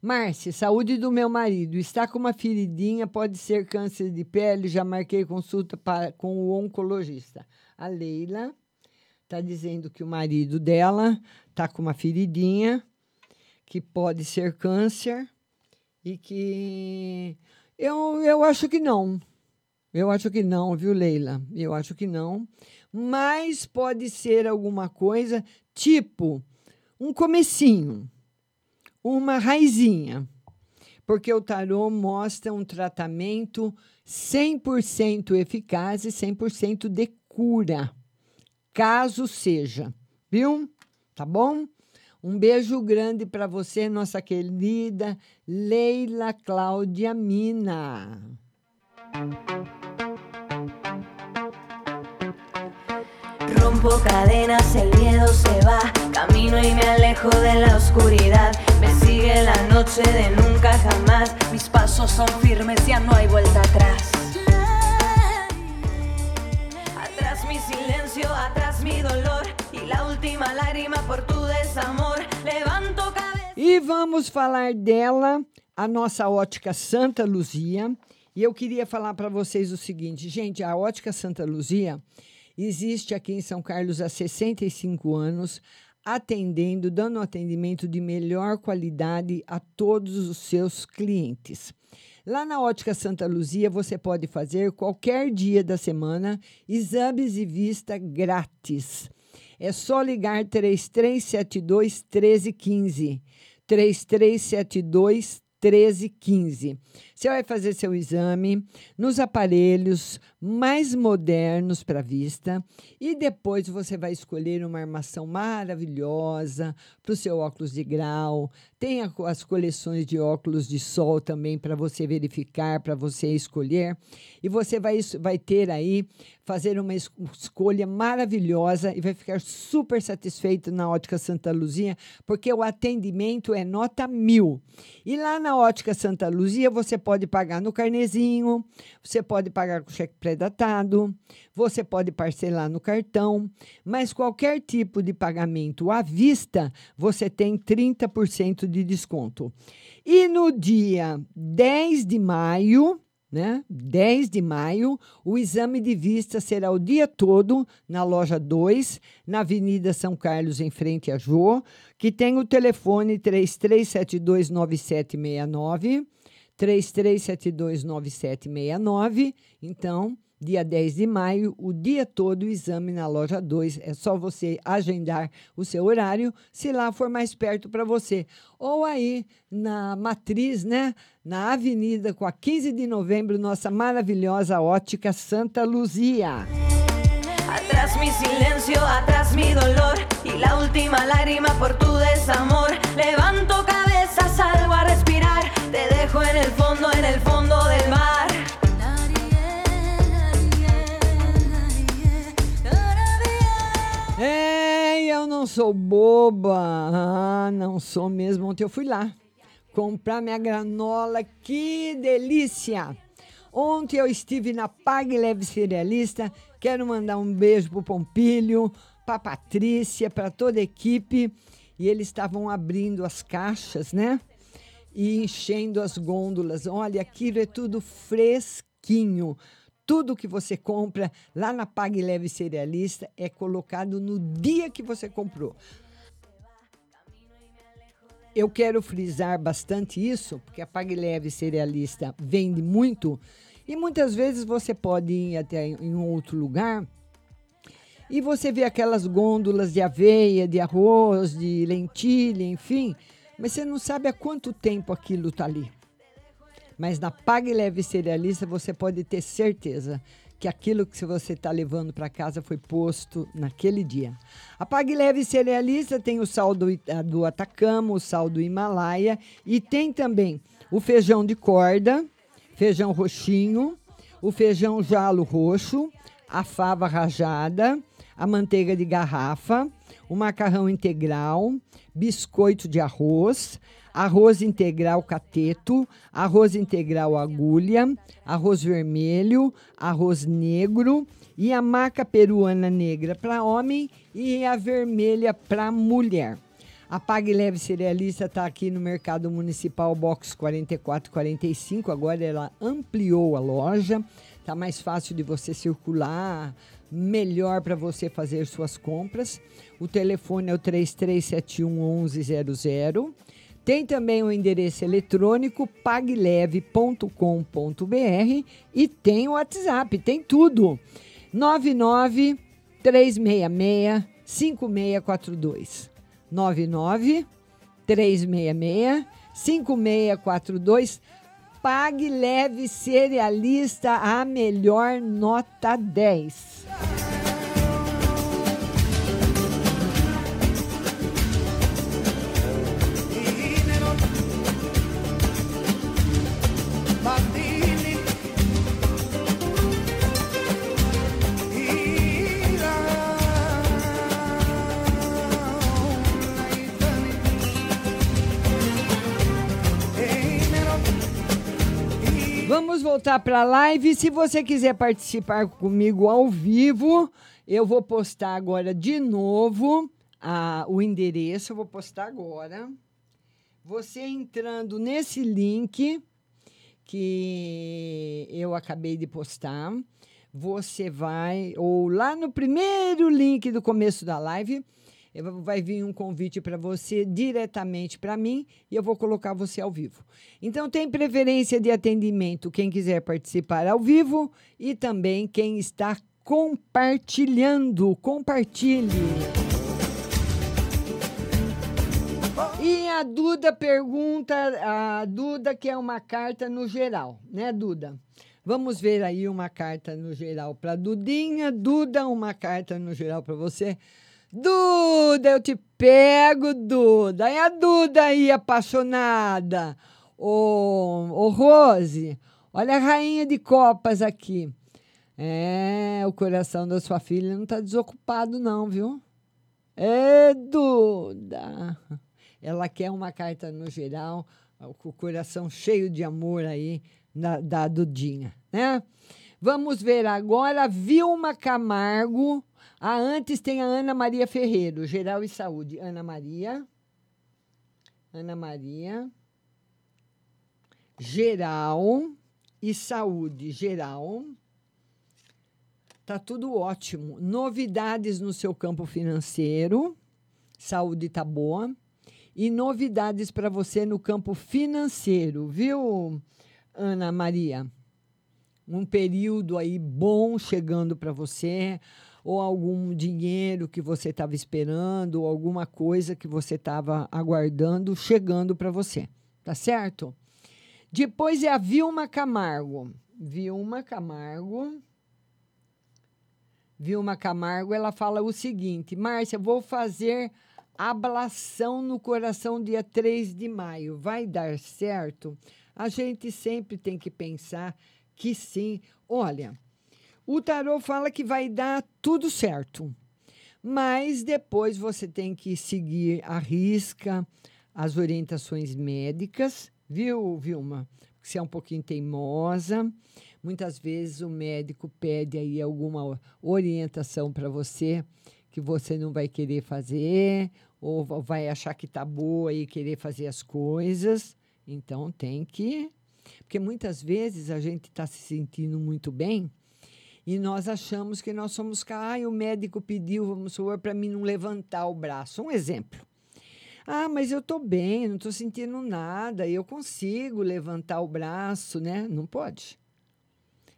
Márcia, saúde do meu marido. Está com uma feridinha, pode ser câncer de pele. Já marquei consulta para, com o oncologista. A Leila está dizendo que o marido dela está com uma feridinha, que pode ser câncer e que. Eu, eu acho que não. Eu acho que não, viu, Leila? Eu acho que não. Mas pode ser alguma coisa tipo um comecinho uma raizinha, porque o tarô mostra um tratamento 100% eficaz e 100% de cura, caso seja, viu? Tá bom? Um beijo grande para você, nossa querida Leila Cláudia Mina. Rompo cadenas, el miedo se va, camino y me alejo de la oscuridad. Me sigue la noche de nunca jamás, mis pasos son firmes, ya no hay vuelta atrás. Atrás mi silencio, atrás mi dolor y la última lágrima por tu desamor. Levanto cabeza. E vamos falar dela, a nossa ótica Santa Luzia. E eu queria falar para vocês o seguinte, gente, a ótica Santa Luzia existe aqui em São Carlos há 65 anos, atendendo, dando atendimento de melhor qualidade a todos os seus clientes. Lá na Ótica Santa Luzia, você pode fazer qualquer dia da semana exames de vista grátis. É só ligar 3372 1315. 3372 1315. Você vai fazer seu exame nos aparelhos mais modernos para vista e depois você vai escolher uma armação maravilhosa para o seu óculos de grau. Tem as coleções de óculos de sol também para você verificar, para você escolher. E você vai, vai ter aí, fazer uma escolha maravilhosa e vai ficar super satisfeito na Ótica Santa Luzia, porque o atendimento é nota mil. E lá na Ótica Santa Luzia você pode pagar no carnezinho, você pode pagar com cheque pré-datado, você pode parcelar no cartão, mas qualquer tipo de pagamento à vista, você tem 30% de desconto. E no dia 10 de maio, né? 10 de maio, o exame de vista será o dia todo na loja 2, na Avenida São Carlos, em frente a Jô, que tem o telefone 33729769, 33729769. Então, dia 10 de maio, o dia todo o exame na loja 2. É só você agendar o seu horário, se lá for mais perto para você. Ou aí na matriz, né? Na avenida com a 15 de novembro, nossa maravilhosa ótica Santa Luzia. Atrás mi silencio, atrás mi dolor y la última lágrima por tu desamor. Levanto cabeza, salgo a respirar, te dejo en el fondo, en el fondo del mar. Ei, eu não sou boba. Ah, não sou mesmo. Ontem eu fui lá comprar minha granola. Que delícia! Ontem eu estive na Pag Leve Cerealista. Quero mandar um beijo pro Pompilho, pra Patrícia, para toda a equipe. E eles estavam abrindo as caixas, né? E enchendo as gôndolas. Olha, aquilo é tudo fresquinho. Tudo que você compra lá na Pag Leve Cerealista é colocado no dia que você comprou. Eu quero frisar bastante isso, porque a Pag Leve Cerealista vende muito e muitas vezes você pode ir até em um outro lugar e você vê aquelas gôndolas de aveia, de arroz, de lentilha, enfim, mas você não sabe há quanto tempo aquilo está ali. Mas na Pague Leve Cerealista você pode ter certeza que aquilo que você está levando para casa foi posto naquele dia. A Pague Leve Cerealista tem o sal do, do Atacama, o sal do Himalaia e tem também o feijão de corda, feijão roxinho, o feijão jalo roxo, a fava rajada, a manteiga de garrafa, o macarrão integral, biscoito de arroz, arroz integral cateto, arroz integral agulha, arroz vermelho, arroz negro e a maca peruana negra para homem e a vermelha para mulher. A Pague Leve Cerealista está aqui no Mercado Municipal Box 4445. Agora ela ampliou a loja, está mais fácil de você circular, melhor para você fazer suas compras. O telefone é o 3371 1100. Tem também o endereço eletrônico pagleve.com.br e tem o WhatsApp, tem tudo. 99 366 5642. 99 366 5642. Pague Leve Cerealista a melhor nota 10. Vamos voltar para a live. Se você quiser participar comigo ao vivo, eu vou postar agora de novo a, o endereço. Eu vou postar agora. Você entrando nesse link que eu acabei de postar, você vai, ou lá no primeiro link do começo da live, vai vir um convite para você diretamente para mim e eu vou colocar você ao vivo. Então tem preferência de atendimento quem quiser participar ao vivo e também quem está compartilhando. Compartilhe. E a Duda pergunta, a Duda quer uma carta no geral, né, Duda? Vamos ver aí uma carta no geral para Dudinha. Duda, uma carta no geral para você. Duda, eu te pego, Duda. E a Duda aí, apaixonada. Ô, ô Rose, olha a rainha de copas aqui. É, o coração da sua filha não está desocupado, não, viu? É, Duda. Ela quer uma carta no geral com o coração cheio de amor aí na, da Dudinha, né? Vamos ver agora Vilma Camargo. Ah, antes tem a Ana Maria Ferreiro, Geral e Saúde. Ana Maria. Ana Maria. Geral e Saúde. Geral. Tá tudo ótimo. Novidades no seu campo financeiro. Saúde tá boa. E novidades para você no campo financeiro, viu, Ana Maria? Um período aí bom chegando para você, ou algum dinheiro que você estava esperando, ou alguma coisa que você estava aguardando chegando para você. Tá certo? Depois é a Vilma Camargo. Vilma Camargo. Vilma Camargo, ela fala o seguinte: Márcia, vou fazer ablação no coração dia 3 de maio. Vai dar certo? A gente sempre tem que pensar que sim. Olha, o tarô fala que vai dar tudo certo. Mas depois você tem que seguir a risca as orientações médicas, viu, Vilma? Você é um pouquinho teimosa. Muitas vezes o médico pede aí alguma orientação para você que você não vai querer fazer, ou vai achar que tá boa e querer fazer as coisas. Então tem que. Porque muitas vezes a gente está se sentindo muito bem e nós achamos que nós somos. Ah, o médico pediu, vamos supor, para mim não levantar o braço. Um exemplo. Ah, mas eu estou bem, não estou sentindo nada, eu consigo levantar o braço, né? Não pode.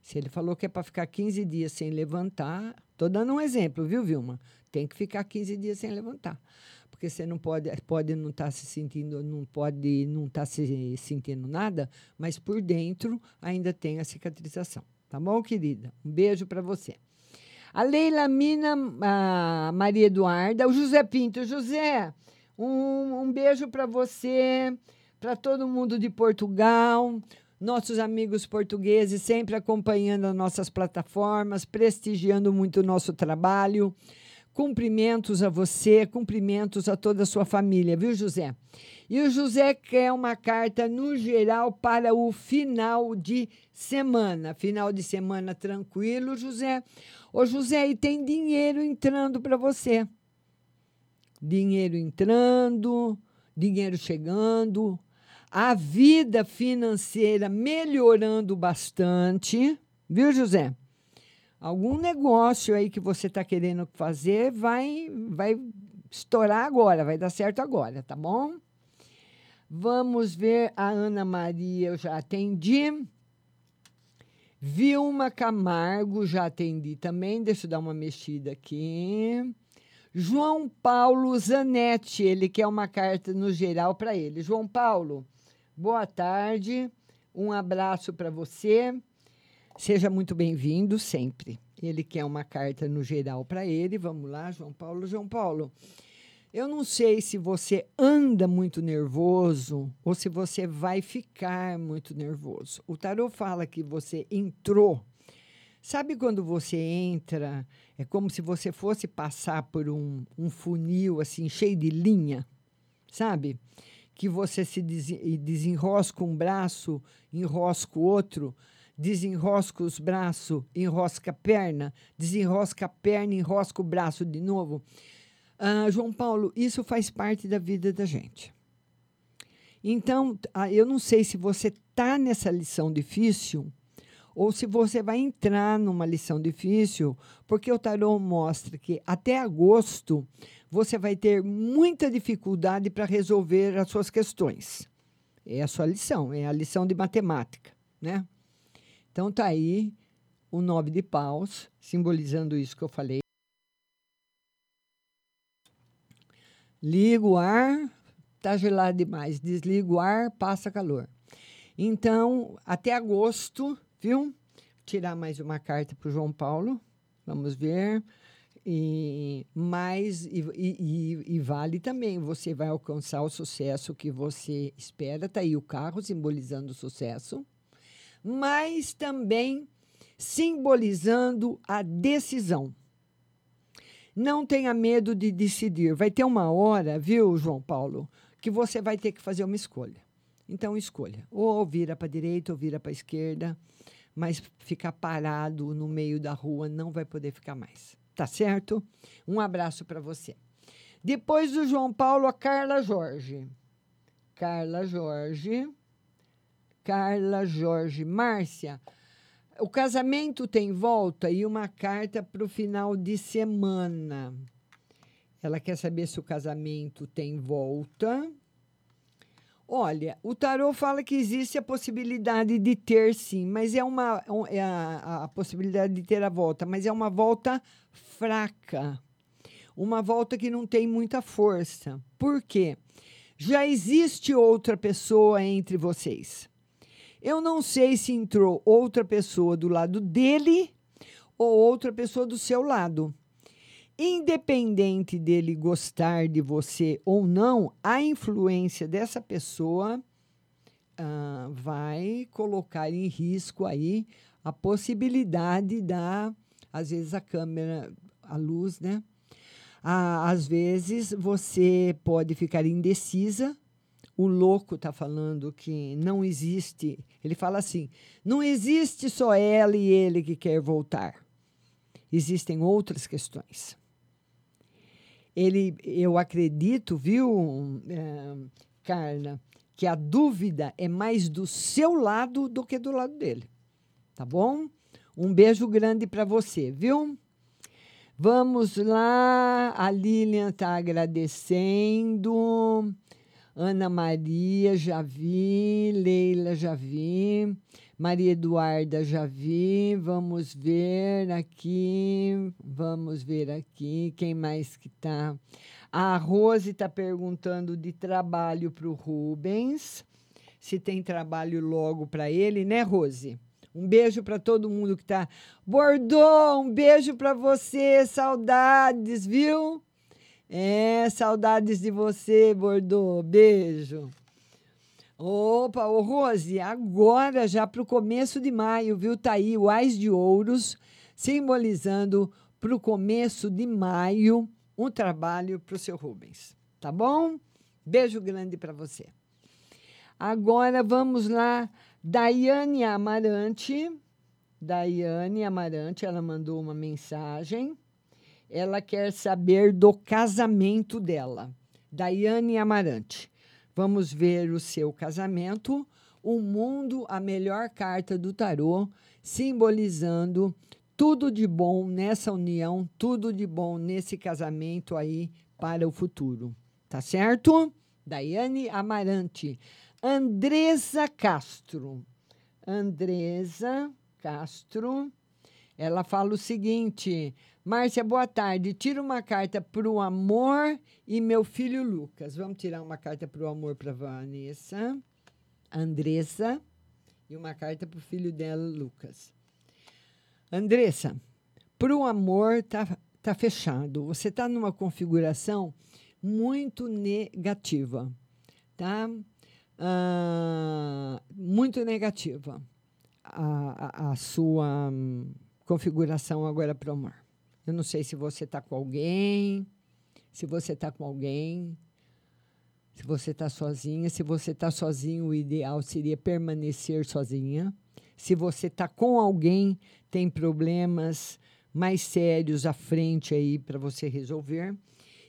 Se ele falou que é para ficar 15 dias sem levantar, estou dando um exemplo, viu, Vilma? Tem que ficar 15 dias sem levantar. Porque você não pode, pode não estar tá se sentindo, não pode não estar tá se sentindo nada, mas por dentro ainda tem a cicatrização. Tá bom, querida? Um beijo para você. A Leila Mina, a Maria Eduarda, o José Pinto. José, um, um beijo para você, para todo mundo de Portugal nossos amigos portugueses sempre acompanhando as nossas plataformas, prestigiando muito o nosso trabalho. Cumprimentos a você, cumprimentos a toda a sua família, viu, José? E o José quer uma carta no geral para o final de semana. Final de semana tranquilo, José. Ô, José, e tem dinheiro entrando para você. Dinheiro entrando, dinheiro chegando, a vida financeira melhorando bastante, viu, José? Algum negócio aí que você está querendo fazer vai, vai estourar agora, vai dar certo agora, tá bom? Vamos ver a Ana Maria, eu já atendi. Vilma Camargo, já atendi também. Deixa eu dar uma mexida aqui. João Paulo Zanetti, ele quer uma carta no geral para ele. João Paulo, boa tarde, um abraço para você. Seja muito bem-vindo sempre. Ele quer uma carta no geral para ele. Vamos lá, João Paulo. João Paulo, eu não sei se você anda muito nervoso ou se você vai ficar muito nervoso. O tarot fala que você entrou. Sabe quando você entra, é como se você fosse passar por um, um funil assim cheio de linha, sabe? Que você se desenrosca um braço, enrosca o outro desenrosca os braços, enrosca a perna, desenrosca a perna, enrosca o braço de novo. Ah, João Paulo, isso faz parte da vida da gente. Então, ah, eu não sei se você está nessa lição difícil ou se você vai entrar numa lição difícil, porque o tarô mostra que até agosto você vai ter muita dificuldade para resolver as suas questões. É a sua lição, é a lição de matemática, né? Então tá aí o nove de paus, simbolizando isso que eu falei. Liga o ar, tá gelado demais. Desliga o ar, passa calor. Então, até agosto, viu? Tirar mais uma carta para o João Paulo. Vamos ver. E mais e, e, e, vale também, você vai alcançar o sucesso que você espera. Tá aí o carro simbolizando o sucesso mas também simbolizando a decisão. Não tenha medo de decidir. Vai ter uma hora, viu, João Paulo, que você vai ter que fazer uma escolha. Então escolha. Ou vira para a direita ou vira para a esquerda, mas ficar parado no meio da rua não vai poder ficar mais. Tá certo? Um abraço para você. Depois do João Paulo, a Carla Jorge. Carla Jorge. Carla Jorge. Márcia, o casamento tem volta e uma carta para o final de semana. Ela quer saber se o casamento tem volta. Olha, o tarô fala que existe a possibilidade de ter sim, mas é uma é a, a possibilidade de ter a volta, mas é uma volta fraca. Uma volta que não tem muita força. Por quê? Já existe outra pessoa entre vocês. Eu não sei se entrou outra pessoa do lado dele ou outra pessoa do seu lado. Independente dele gostar de você ou não, a influência dessa pessoa ah, vai colocar em risco aí a possibilidade da, às vezes a câmera, a luz, né? Ah, às vezes você pode ficar indecisa o louco está falando que não existe. Ele fala assim: não existe só ela e ele que quer voltar. Existem outras questões. Ele, eu acredito, viu, é, Carla, que a dúvida é mais do seu lado do que do lado dele. Tá bom? Um beijo grande para você, viu? Vamos lá, a Lilian está agradecendo. Ana Maria, já vi. Leila, já vi. Maria Eduarda, já vi. Vamos ver aqui. Vamos ver aqui. Quem mais que tá? A Rose está perguntando de trabalho para o Rubens. Se tem trabalho logo para ele, né, Rose? Um beijo para todo mundo que está. Bordô, um beijo para você. Saudades, viu? É, saudades de você, Bordeaux. Beijo. Opa, ô Rose, agora já para o começo de maio, viu? Tá aí o Ais de Ouros, simbolizando para o começo de maio um trabalho para o seu Rubens. Tá bom? Beijo grande para você. Agora vamos lá. Daiane Amarante. Daiane Amarante, ela mandou uma mensagem ela quer saber do casamento dela. Daiane Amarante. Vamos ver o seu casamento. O mundo, a melhor carta do tarô, simbolizando tudo de bom nessa união, tudo de bom nesse casamento aí para o futuro. Tá certo? Daiane Amarante. Andresa Castro. Andresa Castro. Ela fala o seguinte: Márcia, boa tarde. Tira uma carta para o amor e meu filho Lucas. Vamos tirar uma carta para o amor para Vanessa, Andressa, e uma carta para o filho dela, Lucas. Andressa, para o amor tá, tá fechado. Você está numa configuração muito negativa, tá? Ah, muito negativa a, a, a sua configuração agora para o amor. Eu não sei se você está com alguém, se você está com alguém, se você está sozinha. Se você está sozinho, o ideal seria permanecer sozinha. Se você está com alguém, tem problemas mais sérios à frente aí para você resolver.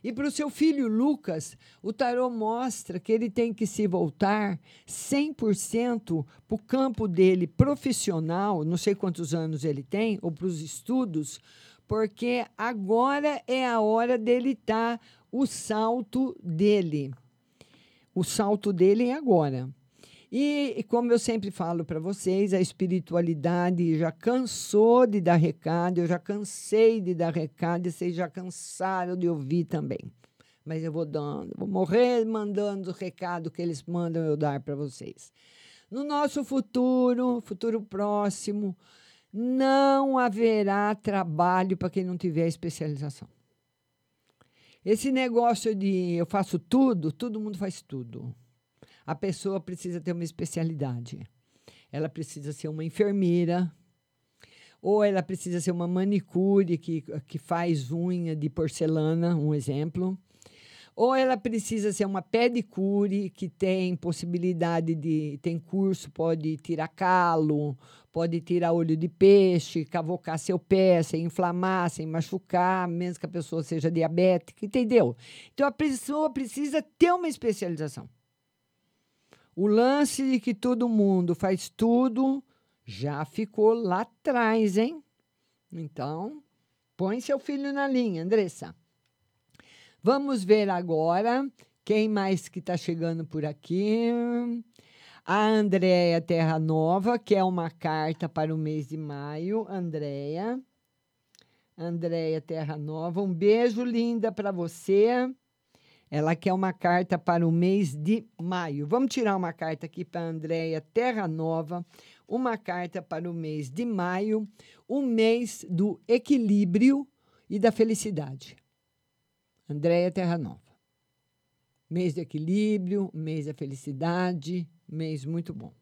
E para o seu filho Lucas, o tarô mostra que ele tem que se voltar 100% para o campo dele profissional, não sei quantos anos ele tem, ou para os estudos, porque agora é a hora dele estar tá, o salto dele. O salto dele é agora. E, como eu sempre falo para vocês, a espiritualidade já cansou de dar recado, eu já cansei de dar recado e vocês já cansaram de ouvir também. Mas eu vou dando, vou morrer mandando o recado que eles mandam eu dar para vocês. No nosso futuro, futuro próximo, não haverá trabalho para quem não tiver especialização. Esse negócio de eu faço tudo, todo mundo faz tudo. A pessoa precisa ter uma especialidade. Ela precisa ser uma enfermeira, ou ela precisa ser uma manicure que, que faz unha de porcelana, um exemplo. Ou ela precisa ser uma pedicure que tem possibilidade de tem curso, pode tirar calo, pode tirar olho de peixe, cavocar seu pé, sem inflamar, sem machucar, mesmo que a pessoa seja diabética, entendeu? Então a pessoa precisa ter uma especialização. O lance de que todo mundo faz tudo já ficou lá atrás, hein? Então, põe seu filho na linha, Andressa. Vamos ver agora quem mais que está chegando por aqui. A Andréia Terra Nova, que é uma carta para o mês de maio. Andréia. Andréia Terra Nova, um beijo linda para você. Ela quer uma carta para o mês de maio. Vamos tirar uma carta aqui para a Andréia Terra Nova, uma carta para o mês de maio, o mês do equilíbrio e da felicidade. Andréia Terra Nova. Mês de equilíbrio, mês da felicidade, mês muito bom.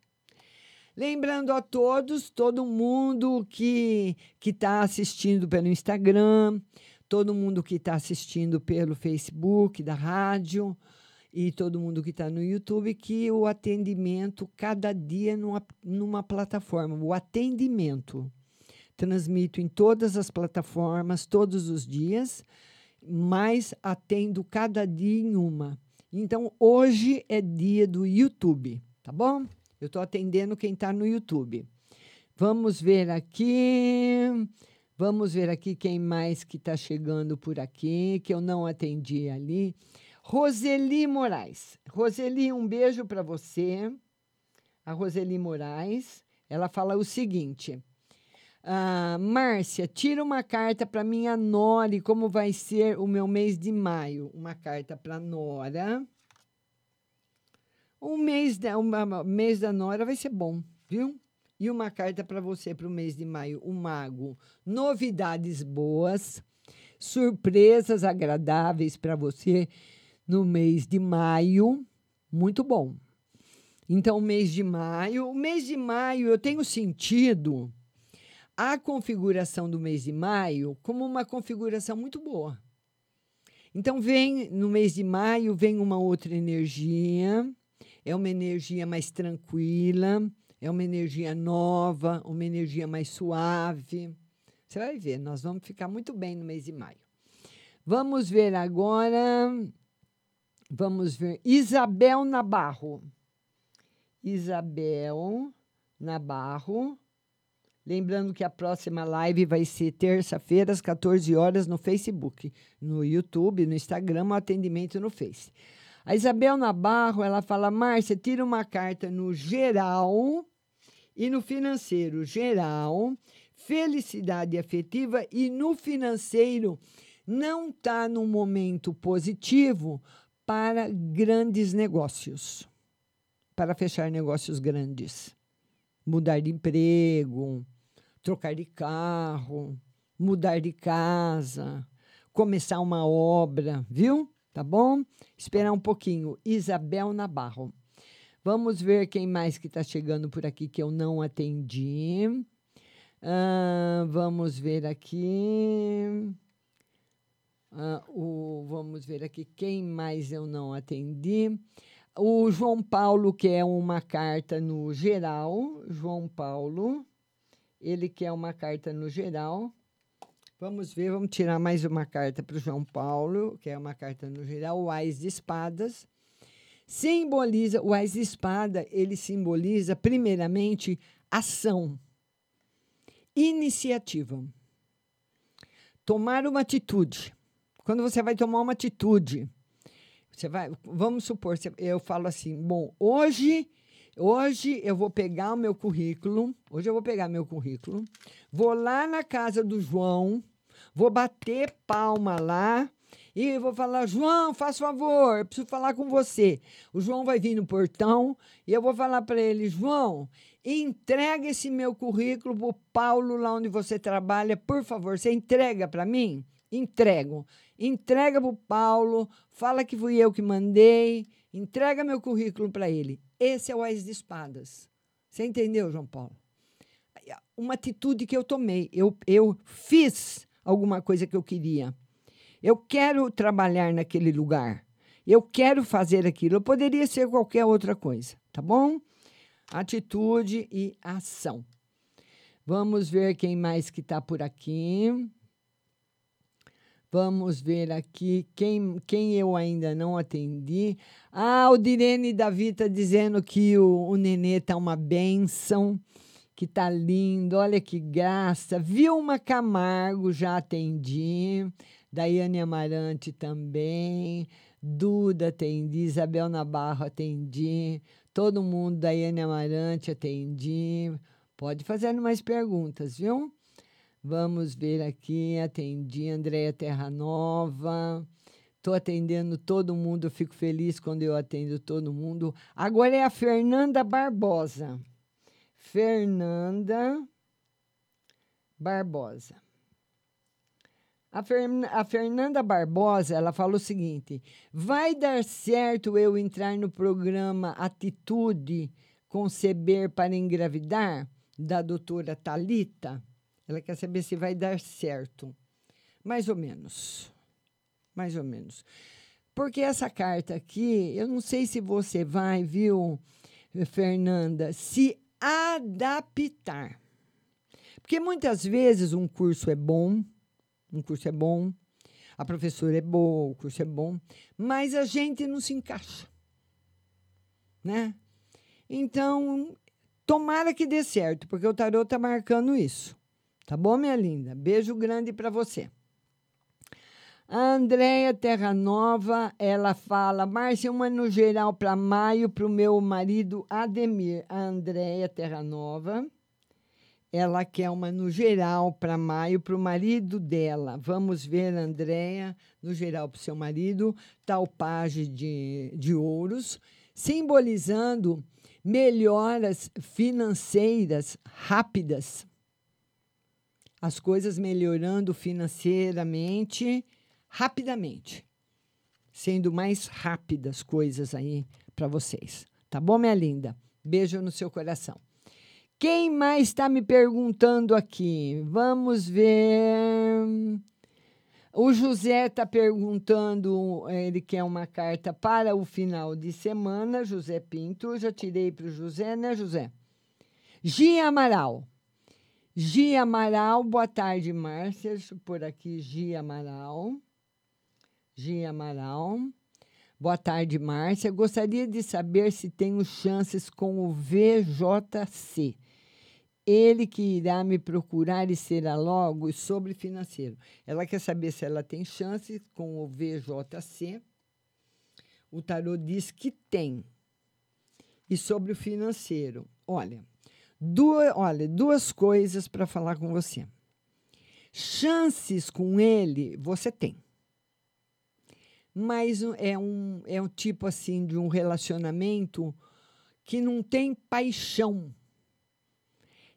Lembrando a todos, todo mundo que está assistindo pelo Instagram, todo mundo que está assistindo pelo Facebook da rádio e todo mundo que está no YouTube, que o atendimento cada dia numa, numa plataforma. O atendimento. Transmito em todas as plataformas, todos os dias mas atendo cada dia em uma. Então, hoje é dia do YouTube, tá bom? Eu estou atendendo quem está no YouTube. Vamos ver aqui. Vamos ver aqui quem mais que está chegando por aqui, que eu não atendi ali. Roseli Moraes. Roseli, um beijo para você. A Roseli Moraes. Ela fala o seguinte: ah, Márcia, tira uma carta para minha Nora como vai ser o meu mês de maio. Uma carta para Nora. O mês da, o mês da Nora vai ser bom, viu? E uma carta para você para o mês de maio, o Mago. Novidades boas, surpresas agradáveis para você no mês de maio. Muito bom. Então, o mês de maio. O mês de maio eu tenho sentido a configuração do mês de maio como uma configuração muito boa. Então, vem no mês de maio, vem uma outra energia, é uma energia mais tranquila, é uma energia nova, uma energia mais suave. Você vai ver, nós vamos ficar muito bem no mês de maio. Vamos ver agora. Vamos ver. Isabel Nabarro. Isabel Nabarro. Lembrando que a próxima live vai ser terça-feira, às 14 horas, no Facebook, no YouTube, no Instagram, o atendimento no Face. A Isabel Nabarro, ela fala, Márcia, tira uma carta no geral e no financeiro geral, felicidade afetiva e no financeiro não está num momento positivo para grandes negócios, para fechar negócios grandes, mudar de emprego, trocar de carro, mudar de casa, começar uma obra, viu? Tá bom? Esperar um pouquinho. Isabel Nabarro. Vamos ver quem mais que está chegando por aqui que eu não atendi. Uh, vamos ver aqui. Uh, o, vamos ver aqui quem mais eu não atendi. O João Paulo quer uma carta no geral. João Paulo. Ele quer uma carta no geral. Vamos ver, vamos tirar mais uma carta para o João Paulo, que é uma carta no geral, o Ais de Espadas. Simboliza, o Ais de Espada, ele simboliza, primeiramente, ação, iniciativa. Tomar uma atitude. Quando você vai tomar uma atitude, você vai, vamos supor, eu falo assim, bom, hoje Hoje eu vou pegar o meu currículo. Hoje eu vou pegar meu currículo. Vou lá na casa do João. Vou bater palma lá. E vou falar, João, faz favor, eu preciso falar com você. O João vai vir no portão e eu vou falar para ele, João, entrega esse meu currículo para o Paulo lá onde você trabalha, por favor. Você entrega para mim? Entrego. Entrega para o Paulo, fala que fui eu que mandei, entrega meu currículo para ele. Esse é o Ais de Espadas. Você entendeu, João Paulo? Uma atitude que eu tomei. Eu, eu fiz alguma coisa que eu queria. Eu quero trabalhar naquele lugar. Eu quero fazer aquilo. Poderia ser qualquer outra coisa, tá bom? Atitude e ação. Vamos ver quem mais que está por aqui. Vamos ver aqui quem, quem eu ainda não atendi. Ah, o Direne Davi está dizendo que o, o nenê tá uma benção, que tá lindo, olha que graça. Vilma Camargo, já atendi. Daiane Amarante também. Duda atendi. Isabel Nabarro atendi. Todo mundo, Daiane Amarante atendi. Pode fazer mais perguntas, viu? Vamos ver aqui, atendi Andréia Terra Nova. Estou atendendo todo mundo, fico feliz quando eu atendo todo mundo. Agora é a Fernanda Barbosa. Fernanda Barbosa. A, Fer, a Fernanda Barbosa, ela falou o seguinte: vai dar certo eu entrar no programa Atitude Conceber para Engravidar, da doutora Talita? Ela quer saber se vai dar certo. Mais ou menos. Mais ou menos. Porque essa carta aqui, eu não sei se você vai, viu, Fernanda, se adaptar. Porque muitas vezes um curso é bom, um curso é bom, a professora é boa, o curso é bom, mas a gente não se encaixa. Né? Então, tomara que dê certo, porque o tarot está marcando isso. Tá bom, minha linda? Beijo grande para você. A Andréia Terra Nova, ela fala, Márcia, uma no geral para maio para o meu marido Ademir. A Andréia Terra Nova, ela quer uma no geral para maio para o marido dela. Vamos ver, Andréia, no geral para o seu marido, tal paje de, de ouros, simbolizando melhoras financeiras rápidas as coisas melhorando financeiramente rapidamente, sendo mais rápidas coisas aí para vocês. Tá bom, minha linda? Beijo no seu coração. Quem mais está me perguntando aqui? Vamos ver. O José está perguntando, ele quer uma carta para o final de semana. José Pinto, já tirei para o José, né, José? Gia Amaral. Gia Amaral, boa tarde, Márcia. Por aqui, Gia Amaral. Gia Amaral. Boa tarde, Márcia. Gostaria de saber se tenho chances com o VJC. Ele que irá me procurar e será logo sobre financeiro. Ela quer saber se ela tem chances com o VJC. O tarô diz que tem. E sobre o financeiro. Olha, Duas, olha, duas coisas para falar com você. Chances com ele você tem. Mas é um, é um tipo assim de um relacionamento que não tem paixão.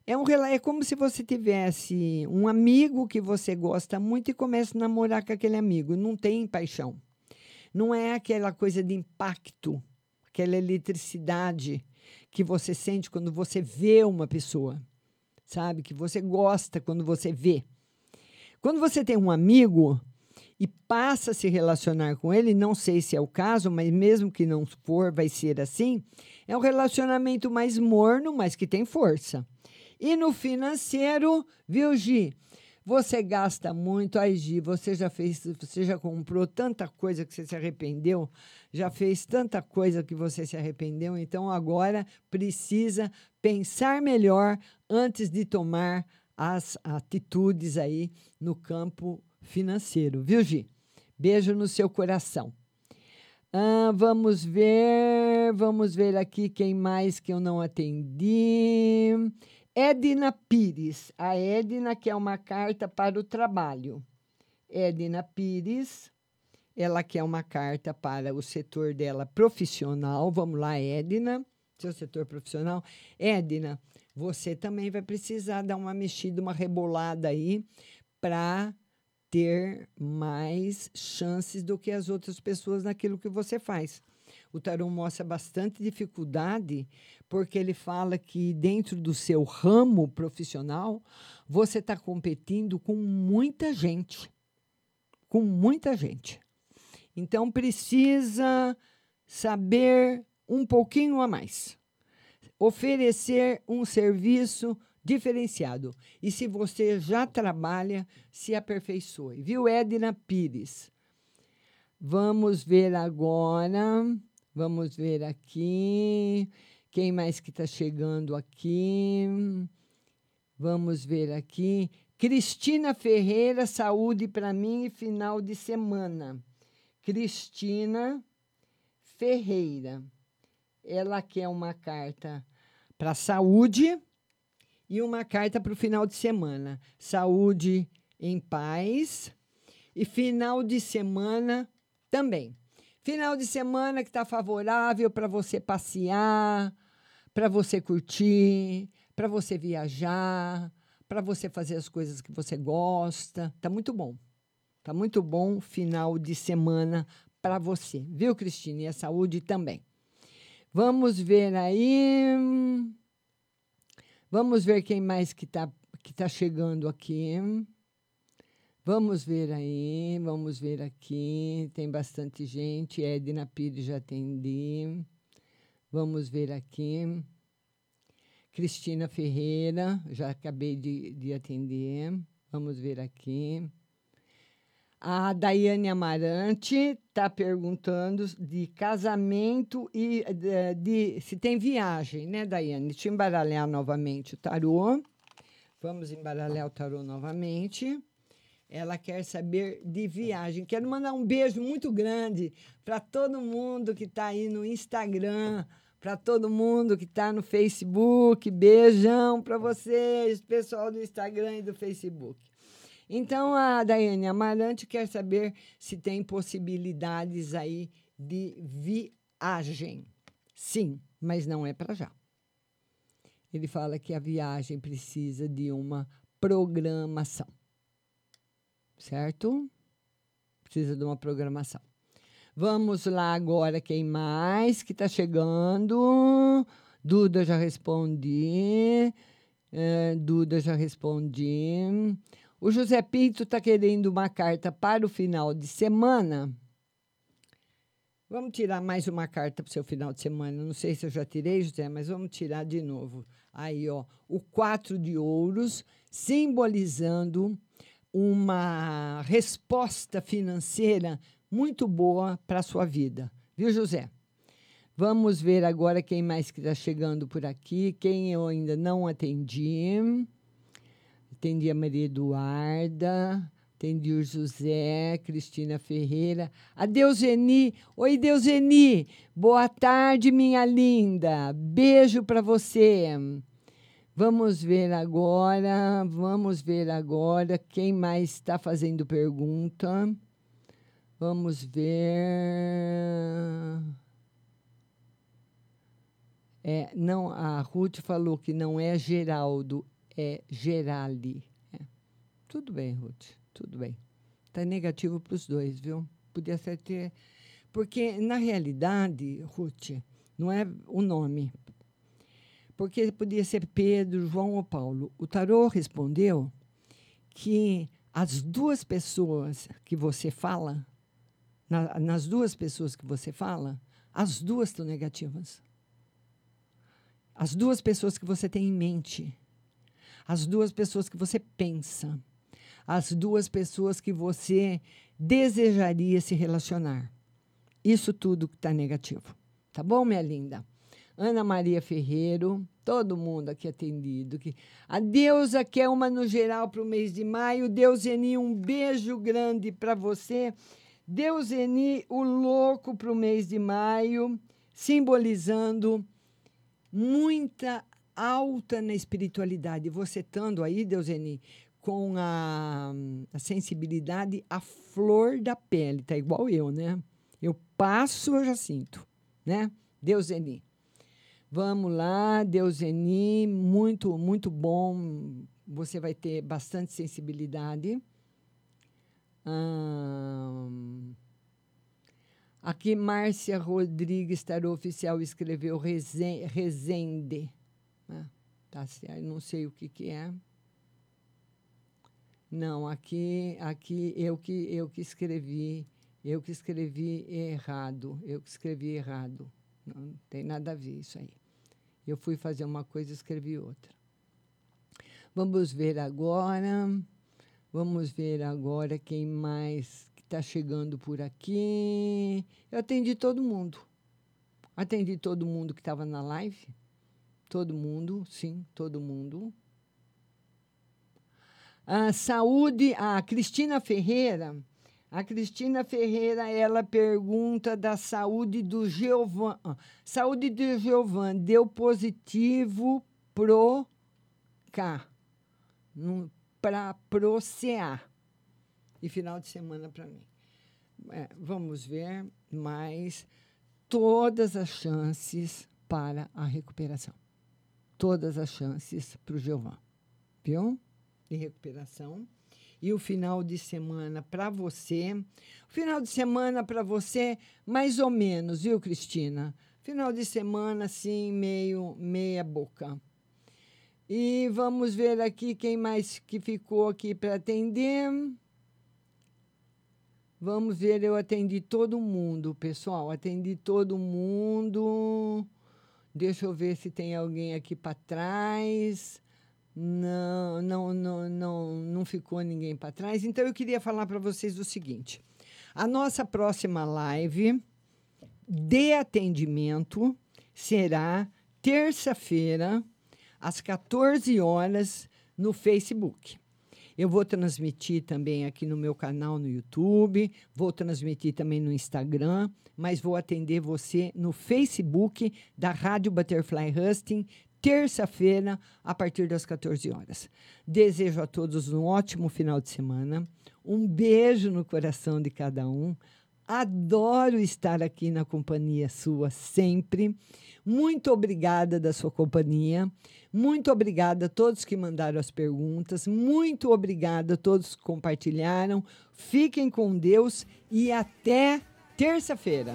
É, um, é como se você tivesse um amigo que você gosta muito e começa a namorar com aquele amigo. Não tem paixão. Não é aquela coisa de impacto, aquela eletricidade que você sente quando você vê uma pessoa, sabe? Que você gosta quando você vê. Quando você tem um amigo e passa a se relacionar com ele, não sei se é o caso, mas mesmo que não for, vai ser assim, é um relacionamento mais morno, mas que tem força. E no financeiro, viu, Gi? Você gasta muito, aí, Gi, você já fez, você já comprou tanta coisa que você se arrependeu já fez tanta coisa que você se arrependeu, então agora precisa pensar melhor antes de tomar as atitudes aí no campo financeiro, viu, Gi? Beijo no seu coração. Ah, vamos ver, vamos ver aqui quem mais que eu não atendi. Edna Pires. A Edna quer uma carta para o trabalho. Edna Pires. Ela quer uma carta para o setor dela profissional. Vamos lá, Edna, seu setor profissional. Edna, você também vai precisar dar uma mexida, uma rebolada aí para ter mais chances do que as outras pessoas naquilo que você faz. O tarô mostra bastante dificuldade, porque ele fala que dentro do seu ramo profissional, você está competindo com muita gente. Com muita gente. Então precisa saber um pouquinho a mais. Oferecer um serviço diferenciado. E se você já trabalha, se aperfeiçoe. Viu, Edna Pires? Vamos ver agora. Vamos ver aqui. Quem mais que está chegando aqui? Vamos ver aqui. Cristina Ferreira, saúde para mim e final de semana. Cristina Ferreira. Ela quer uma carta para saúde e uma carta para o final de semana. Saúde em paz e final de semana também. Final de semana que está favorável para você passear, para você curtir, para você viajar, para você fazer as coisas que você gosta. Tá muito bom. Tá muito bom final de semana para você, viu, Cristina? E a saúde também. Vamos ver aí. Vamos ver quem mais que está que tá chegando aqui. Vamos ver aí, vamos ver aqui. Tem bastante gente. Edna Pires já atendi. Vamos ver aqui. Cristina Ferreira, já acabei de, de atender. Vamos ver aqui. A Daiane Amarante está perguntando de casamento e de, de, se tem viagem, né, Daiane? Deixa eu embaralhar novamente o tarô. Vamos embaralhar o tarô novamente. Ela quer saber de viagem. Quero mandar um beijo muito grande para todo mundo que está aí no Instagram, para todo mundo que está no Facebook. Beijão para vocês, pessoal do Instagram e do Facebook. Então, a Daiane Amarante quer saber se tem possibilidades aí de viagem. Sim, mas não é para já. Ele fala que a viagem precisa de uma programação. Certo? Precisa de uma programação. Vamos lá agora, quem mais que está chegando? Duda já respondi. É, Duda já respondi. O José Pinto está querendo uma carta para o final de semana. Vamos tirar mais uma carta para o seu final de semana. Não sei se eu já tirei, José, mas vamos tirar de novo. Aí, ó, o quatro de ouros, simbolizando uma resposta financeira muito boa para a sua vida. Viu, José? Vamos ver agora quem mais que está chegando por aqui, quem eu ainda não atendi. Atendi a Maria Eduarda, atendi o José, Cristina Ferreira, a Deuseni. Oi, Deuseni. Boa tarde, minha linda. Beijo para você. Vamos ver agora, vamos ver agora quem mais está fazendo pergunta. Vamos ver. É, não, a Ruth falou que não é Geraldo, é Gerali. É. Tudo bem, Ruth, tudo bem. Está negativo para os dois, viu? Podia ser ter. Porque, na realidade, Ruth, não é o nome. Porque podia ser Pedro, João ou Paulo. O tarô respondeu que as duas pessoas que você fala, na, nas duas pessoas que você fala, as duas estão negativas. As duas pessoas que você tem em mente as duas pessoas que você pensa, as duas pessoas que você desejaria se relacionar. Isso tudo que está negativo. Tá bom, minha linda? Ana Maria Ferreiro, todo mundo aqui atendido. Que... A deusa quer uma no geral para o mês de maio. Deus Eni, um beijo grande para você. Deus Eni, o louco para o mês de maio, simbolizando muita alta na espiritualidade. Você estando aí, Deuseni, com a, a, sensibilidade à flor da pele, tá igual eu, né? Eu passo, eu já sinto, né? Deuseni. Vamos lá, Deuseni, muito, muito bom. Você vai ter bastante sensibilidade. Hum, aqui, Márcia Rodrigues, tarô oficial, escreveu Rezende. Ah, tá certo, não sei o que, que é. Não, aqui, aqui eu que eu que escrevi Eu que escrevi errado. Eu que escrevi errado. Não tem nada a ver isso aí. Eu fui fazer uma coisa e escrevi outra. Vamos ver agora. Vamos ver agora quem mais está chegando por aqui. Eu atendi todo mundo. Atendi todo mundo que estava na live. Todo mundo, sim, todo mundo. A saúde, a Cristina Ferreira. A Cristina Ferreira, ela pergunta da saúde do Geovan. ah, Saúde do Geovan deu positivo pro K para pro CA. E final de semana para mim. É, vamos ver, mas todas as chances para a recuperação. Todas as chances para o Giovan. Viu? De recuperação. E o final de semana para você. O final de semana para você, mais ou menos, viu, Cristina? Final de semana, assim, meio meia boca. E vamos ver aqui quem mais que ficou aqui para atender. Vamos ver, eu atendi todo mundo, pessoal. Atendi todo mundo. Deixa eu ver se tem alguém aqui para trás. Não, não, não, não, não ficou ninguém para trás. Então eu queria falar para vocês o seguinte: a nossa próxima live de atendimento será terça-feira às 14 horas no Facebook. Eu vou transmitir também aqui no meu canal no YouTube, vou transmitir também no Instagram, mas vou atender você no Facebook da Rádio Butterfly Husting, terça-feira, a partir das 14 horas. Desejo a todos um ótimo final de semana, um beijo no coração de cada um. Adoro estar aqui na companhia sua sempre. Muito obrigada da sua companhia. Muito obrigada a todos que mandaram as perguntas. Muito obrigada a todos que compartilharam. Fiquem com Deus e até terça-feira.